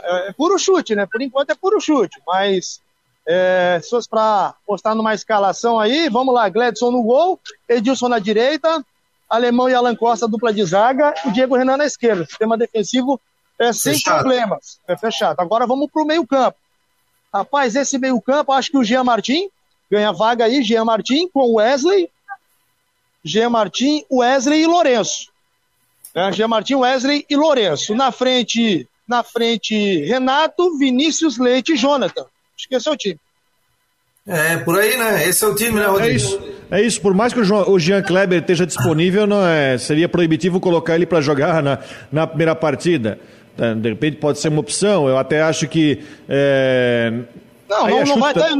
É, é, puro chute, né? Por enquanto é puro chute, mas é, se fosse para apostar numa escalação aí, vamos lá, Gledson no gol, Edilson na direita, Alemão e Alan Costa, dupla de zaga, e Diego Renan na esquerda. Sistema defensivo é sem fechado. problemas. É fechado. Agora vamos para o meio-campo. Rapaz, esse meio-campo, acho que o Jean Martin ganha vaga aí, Jean Martin com Wesley. Jean Martin, Wesley e Lourenço. É, Jean Martin, Wesley e Lourenço. Na frente, na frente, Renato, Vinícius Leite e Jonathan. Acho que esse é o time. É, por aí, né? Esse é o time, né, Rodrigo? É isso. É isso. Por mais que o Jean Kleber esteja disponível, não é, seria proibitivo colocar ele para jogar na, na primeira partida. É, de repente pode ser uma opção. Eu até acho que. É... Não, não, não, vai, não,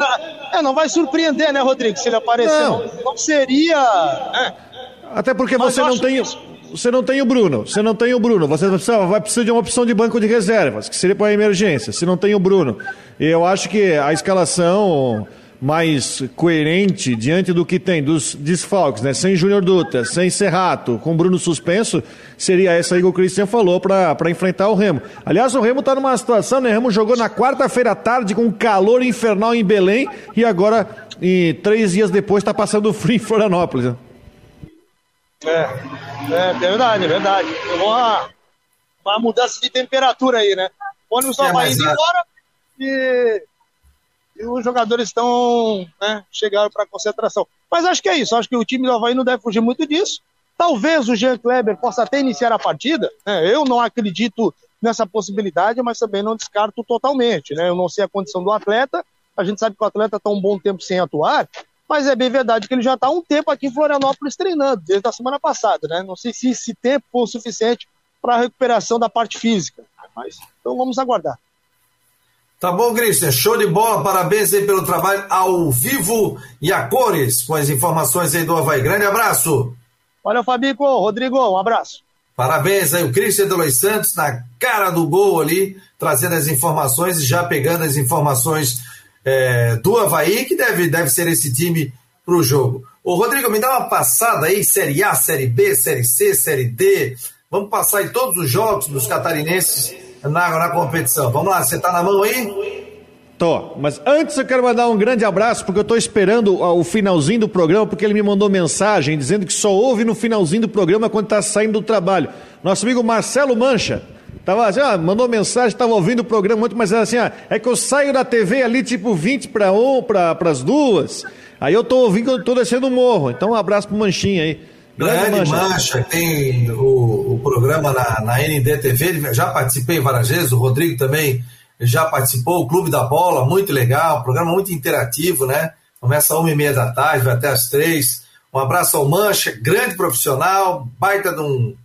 é, não vai surpreender, né, Rodrigo? Se ele aparecer. Não, não seria. É. Até porque Mas você não tem. Você não tem o Bruno, você não tem o Bruno, você vai precisar de uma opção de banco de reservas, que seria para emergência. Se não tem o Bruno, eu acho que a escalação mais coerente diante do que tem dos desfalques, né? Sem Júnior Dutra, sem Serrato, com Bruno suspenso, seria essa aí que o Cristian falou para enfrentar o Remo. Aliás, o Remo está numa situação, né? O Remo jogou na quarta-feira à tarde com calor infernal em Belém e agora, em, três dias depois, está passando frio em Florianópolis. Né? É, é verdade, é verdade. Uma, uma mudança de temperatura aí, né? O ônibus só é, vai indo embora e e os jogadores estão né, chegaram para a concentração. Mas acho que é isso, acho que o time do Havaí não deve fugir muito disso. Talvez o Jean Kleber possa até iniciar a partida. Né? Eu não acredito nessa possibilidade, mas também não descarto totalmente. Né? Eu não sei a condição do atleta. A gente sabe que o atleta está um bom tempo sem atuar, mas é bem verdade que ele já está um tempo aqui em Florianópolis treinando, desde a semana passada. Né? Não sei se esse tempo foi o suficiente para a recuperação da parte física. Mas, então vamos aguardar. Tá bom, Christian? Show de bola. Parabéns aí pelo trabalho ao vivo e a cores com as informações aí do Havaí. Grande abraço. Valeu, Fabico. Rodrigo, um abraço. Parabéns aí, o Christian Los Santos na cara do gol ali, trazendo as informações e já pegando as informações é, do Havaí, que deve, deve ser esse time para o jogo. Ô, Rodrigo, me dá uma passada aí, Série A, Série B, Série C, Série D. Vamos passar aí todos os jogos dos catarinenses na, na competição. Vamos lá, você está na mão aí? Tô, mas antes eu quero mandar um grande abraço, porque eu estou esperando o finalzinho do programa, porque ele me mandou mensagem dizendo que só ouve no finalzinho do programa quando está saindo do trabalho. Nosso amigo Marcelo Mancha. Tava assim, ó, mandou mensagem, estava ouvindo o programa muito, mas era assim, ó, é que eu saio da TV ali tipo 20 para 1, para as duas. Aí eu estou ouvindo, eu tô descendo o morro. Então um abraço pro Manchinha aí. Grande, Grande Mancha. Mancha. tem o, o programa na, na NDTV, já participei várias vezes, o Rodrigo também já participou, o Clube da Bola, muito legal, programa muito interativo, né? Começa às uma e meia da tarde, vai até às três. Um abraço ao Mancha, grande profissional, baita de um,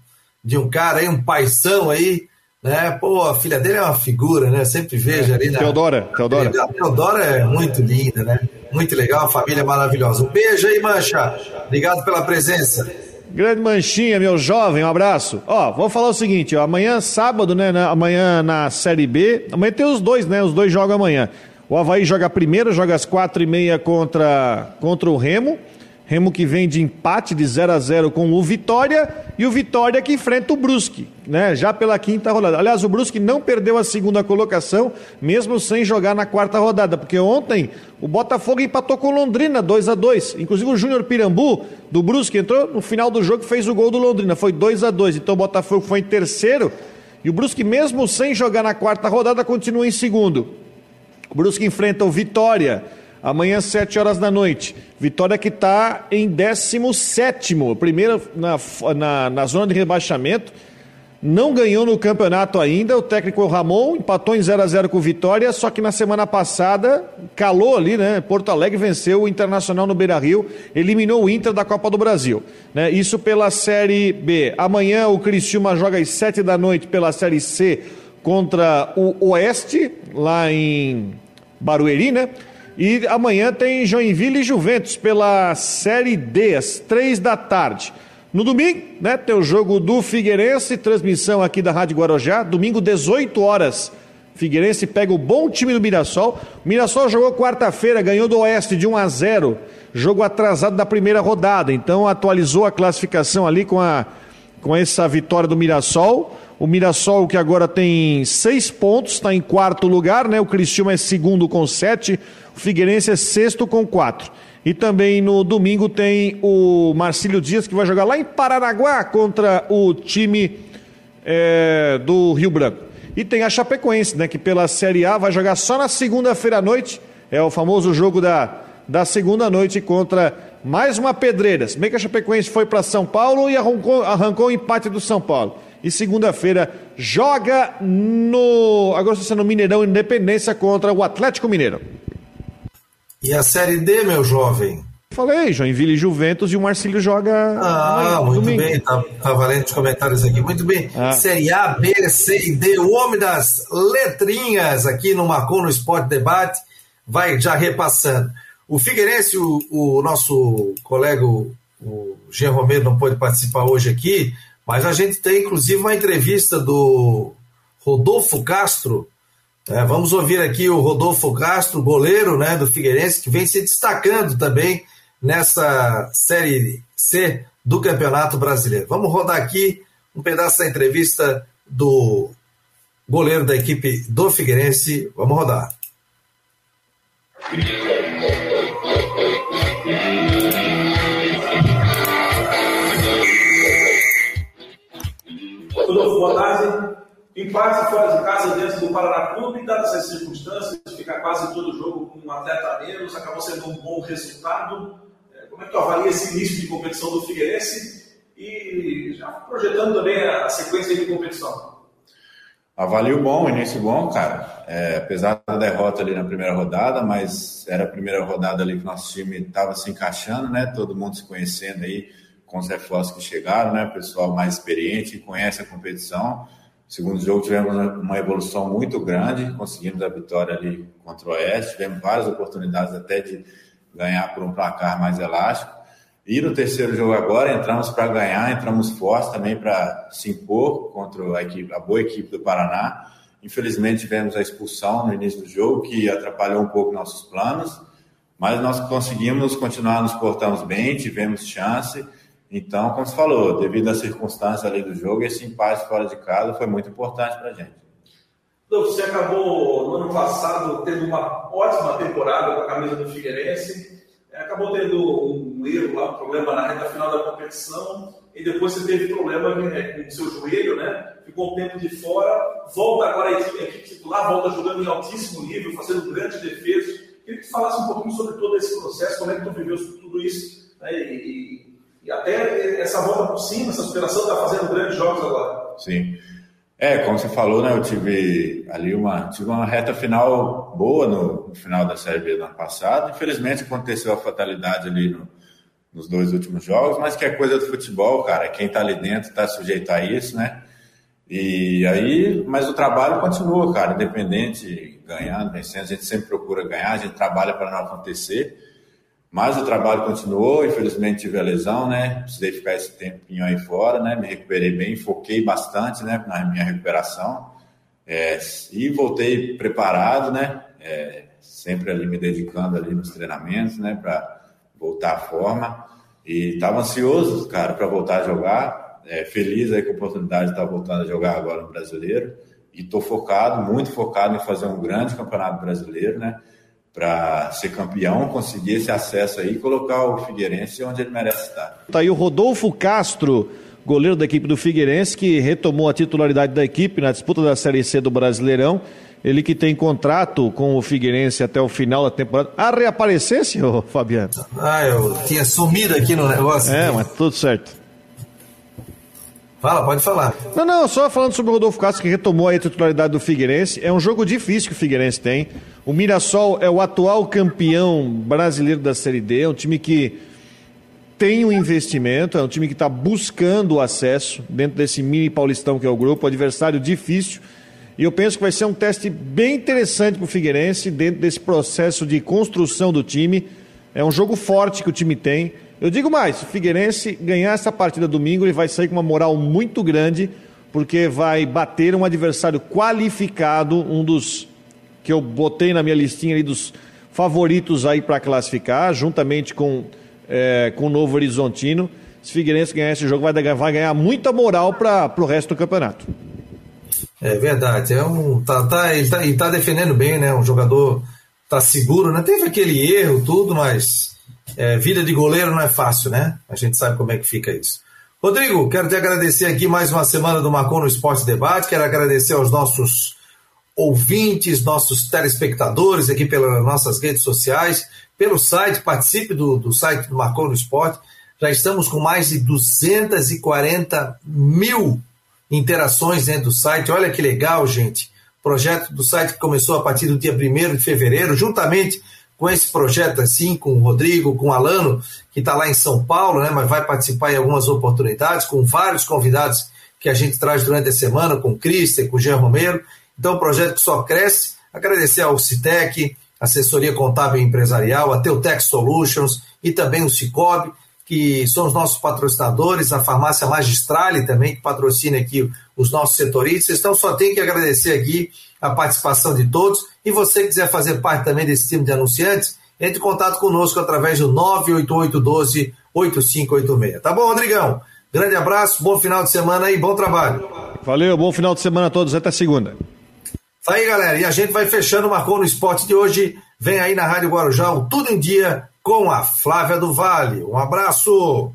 de um cara aí, um paisão aí, né? Pô, a filha dele é uma figura, né? Sempre vejo é, ali. Na... Teodora, Teodora. A Teodora é muito linda, né? Muito legal, a família maravilhosa. Um beijo aí, Mancha. Obrigado pela presença. Grande Manchinha, meu jovem, um abraço. Ó, vou falar o seguinte, ó, amanhã sábado, né, na, amanhã na Série B, amanhã tem os dois, né, os dois jogam amanhã. O Havaí joga primeiro, joga às quatro e meia contra, contra o Remo, Remo que vem de empate de 0 a 0 com o Vitória e o Vitória que enfrenta o Brusque, né? Já pela quinta rodada. Aliás, o Brusque não perdeu a segunda colocação, mesmo sem jogar na quarta rodada, porque ontem o Botafogo empatou com o Londrina 2 a 2. Inclusive o Júnior Pirambu do Brusque entrou no final do jogo e fez o gol do Londrina, foi 2 a 2. Então o Botafogo foi em terceiro e o Brusque mesmo sem jogar na quarta rodada continua em segundo. O Brusque enfrenta o Vitória Amanhã, às 7 horas da noite. Vitória que está em 17, primeiro na, na, na, zona de rebaixamento. não ganhou no campeonato ainda. O técnico Ramon empatou em 0 a 0 com Vitória, só que na semana passada calou ali, né? Porto Alegre venceu o Internacional no Beira Rio, eliminou o Inter da Copa do Brasil. Né? Isso pela Série B. Amanhã o Criciúma joga às 7 da noite pela Série C contra o Oeste, lá em Barueri, né? E amanhã tem Joinville e Juventus pela Série D, às 3 da tarde. No domingo, né, tem o jogo do Figueirense, transmissão aqui da Rádio Guarujá, domingo 18 horas. Figueirense pega o bom time do Mirassol. O Mirassol jogou quarta-feira, ganhou do Oeste de 1 a 0, jogo atrasado da primeira rodada, então atualizou a classificação ali com a com essa vitória do Mirassol. O Mirassol que agora tem seis pontos, está em quarto lugar, né? O Cristiúma é segundo com sete, o Figueirense é sexto com quatro. E também no domingo tem o Marcílio Dias, que vai jogar lá em Paranaguá contra o time é, do Rio Branco. E tem a Chapecoense, né, que pela Série A vai jogar só na segunda-feira à noite. É o famoso jogo da, da segunda noite contra mais uma pedreira. Se bem que a Chapecoense foi para São Paulo e arrancou, arrancou o empate do São Paulo. E segunda-feira joga no. Agora está no Mineirão Independência contra o Atlético Mineiro. E a Série D, meu jovem? Falei, Joinville e Juventus e o Marcílio joga. Ah, muito domingo. bem, tá, tá, valendo os comentários aqui. Muito bem. Ah. Série A, B, C e D, o homem das letrinhas aqui no Marcou no Esporte Debate, vai já repassando. O Figueirense, o, o nosso colega, o, o Jean Romero, não pôde participar hoje aqui, mas a gente tem inclusive uma entrevista do Rodolfo Castro, é, vamos ouvir aqui o Rodolfo Castro, goleiro né, do Figueirense, que vem se destacando também nessa Série C do Campeonato Brasileiro. Vamos rodar aqui um pedaço da entrevista do goleiro da equipe do Figueirense. Vamos rodar. Rodolfo, boa tarde. Empate fora de casa dentro do Paraná Clube, dadas as circunstâncias, ficar quase todo jogo com um atleta menos, acabou sendo um bom resultado. É, como é que tu avalia esse início de competição do Figueirense e já projetando também a sequência de competição? Avalio bom, início bom, cara. É, apesar da derrota ali na primeira rodada, mas era a primeira rodada ali que nosso time estava se encaixando, né? Todo mundo se conhecendo aí com os reforços que chegaram, né? Pessoal mais experiente, conhece a competição. Segundo jogo, tivemos uma evolução muito grande, conseguimos a vitória ali contra o Oeste, tivemos várias oportunidades até de ganhar por um placar mais elástico. E no terceiro jogo agora, entramos para ganhar, entramos fortes também para se impor contra a, equipe, a boa equipe do Paraná. Infelizmente, tivemos a expulsão no início do jogo, que atrapalhou um pouco nossos planos, mas nós conseguimos continuar, nos portamos bem, tivemos chance então, como você falou, devido às circunstâncias ali do jogo, esse empate fora de casa foi muito importante para a gente. Você acabou no ano passado tendo uma ótima temporada com a camisa do Figueirense, é, acabou tendo um erro lá, um problema na reta final da competição, e depois você teve problema né, com o seu joelho, né? Ficou um tempo de fora, volta agora a equipe, titular, volta jogando em altíssimo nível, fazendo grandes defesas. Queria que você falasse um pouquinho sobre todo esse processo, como é que tu viveu tudo isso, né? e, e até essa volta por cima, essa superação está fazendo grandes jogos agora. Sim. É, como você falou, né? Eu tive ali uma, tive uma reta final boa no, no final da Série B do ano passado. Infelizmente aconteceu a fatalidade ali no, nos dois últimos jogos, mas que é coisa do futebol, cara. Quem está ali dentro está sujeito a isso, né? E aí, mas o trabalho continua, cara, independente, ganhando, vencendo, a gente sempre procura ganhar, a gente trabalha para não acontecer. Mas o trabalho continuou, infelizmente tive a lesão, né? Precisei ficar esse tempinho aí fora, né? Me recuperei bem, foquei bastante, né? Na minha recuperação. É, e voltei preparado, né? É, sempre ali me dedicando ali nos treinamentos, né? Para voltar à forma. E estava ansioso, cara, para voltar a jogar. É, feliz aí com a oportunidade de estar voltando a jogar agora no Brasileiro. E estou focado, muito focado em fazer um grande campeonato brasileiro, né? Para ser campeão, conseguir esse acesso aí e colocar o Figueirense onde ele merece estar. Tá aí o Rodolfo Castro, goleiro da equipe do Figueirense, que retomou a titularidade da equipe na disputa da Série C do Brasileirão. Ele que tem contrato com o Figueirense até o final da temporada. A reaparecesse, ô Fabiano? Ah, eu tinha sumido aqui no negócio. É, mas tudo certo. Fala, pode falar. Não, não, só falando sobre o Rodolfo Castro, que retomou a titularidade do Figueirense. É um jogo difícil que o Figueirense tem. O Mirassol é o atual campeão brasileiro da Série D, é um time que tem um investimento, é um time que está buscando o acesso dentro desse mini paulistão que é o grupo, adversário difícil. E eu penso que vai ser um teste bem interessante para o Figueirense dentro desse processo de construção do time. É um jogo forte que o time tem. Eu digo mais, o Figueirense ganhar essa partida domingo, ele vai sair com uma moral muito grande, porque vai bater um adversário qualificado, um dos que eu botei na minha listinha ali dos favoritos aí para classificar, juntamente com, é, com o Novo Horizontino. Se o Figueirense ganhar esse jogo, vai, vai ganhar muita moral para o resto do campeonato. É verdade. É um, tá, tá, ele, está tá defendendo bem, né? Um jogador tá seguro, né? Teve aquele erro, tudo, mas é, vida de goleiro não é fácil, né? A gente sabe como é que fica isso. Rodrigo, quero te agradecer aqui mais uma semana do Marcon no Esporte Debate. Quero agradecer aos nossos ouvintes, nossos telespectadores aqui pelas nossas redes sociais, pelo site, participe do, do site do Marcon no Esporte. Já estamos com mais de 240 mil interações dentro do site. Olha que legal, gente. Projeto do site que começou a partir do dia 1 de fevereiro, juntamente com esse projeto assim, com o Rodrigo, com o Alano, que está lá em São Paulo, né, mas vai participar em algumas oportunidades, com vários convidados que a gente traz durante a semana, com o Cristian, com o Jean Romero. Então, um projeto que só cresce. Agradecer ao Citec, assessoria contábil e empresarial, a Teutec Solutions e também o Cicobi, que são os nossos patrocinadores, a farmácia Magistrale também, que patrocina aqui os nossos setoristas. Então, só tem que agradecer aqui a participação de todos. E você que quiser fazer parte também desse time de anunciantes, entre em contato conosco através do 98812-8586. Tá bom, Rodrigão? Grande abraço, bom final de semana e bom trabalho. Valeu, bom final de semana a todos, até segunda. Tá aí, galera, e a gente vai fechando o Marcou no Esporte de hoje. Vem aí na Rádio Guarujá, Tudo em Dia, com a Flávia do Vale. Um abraço!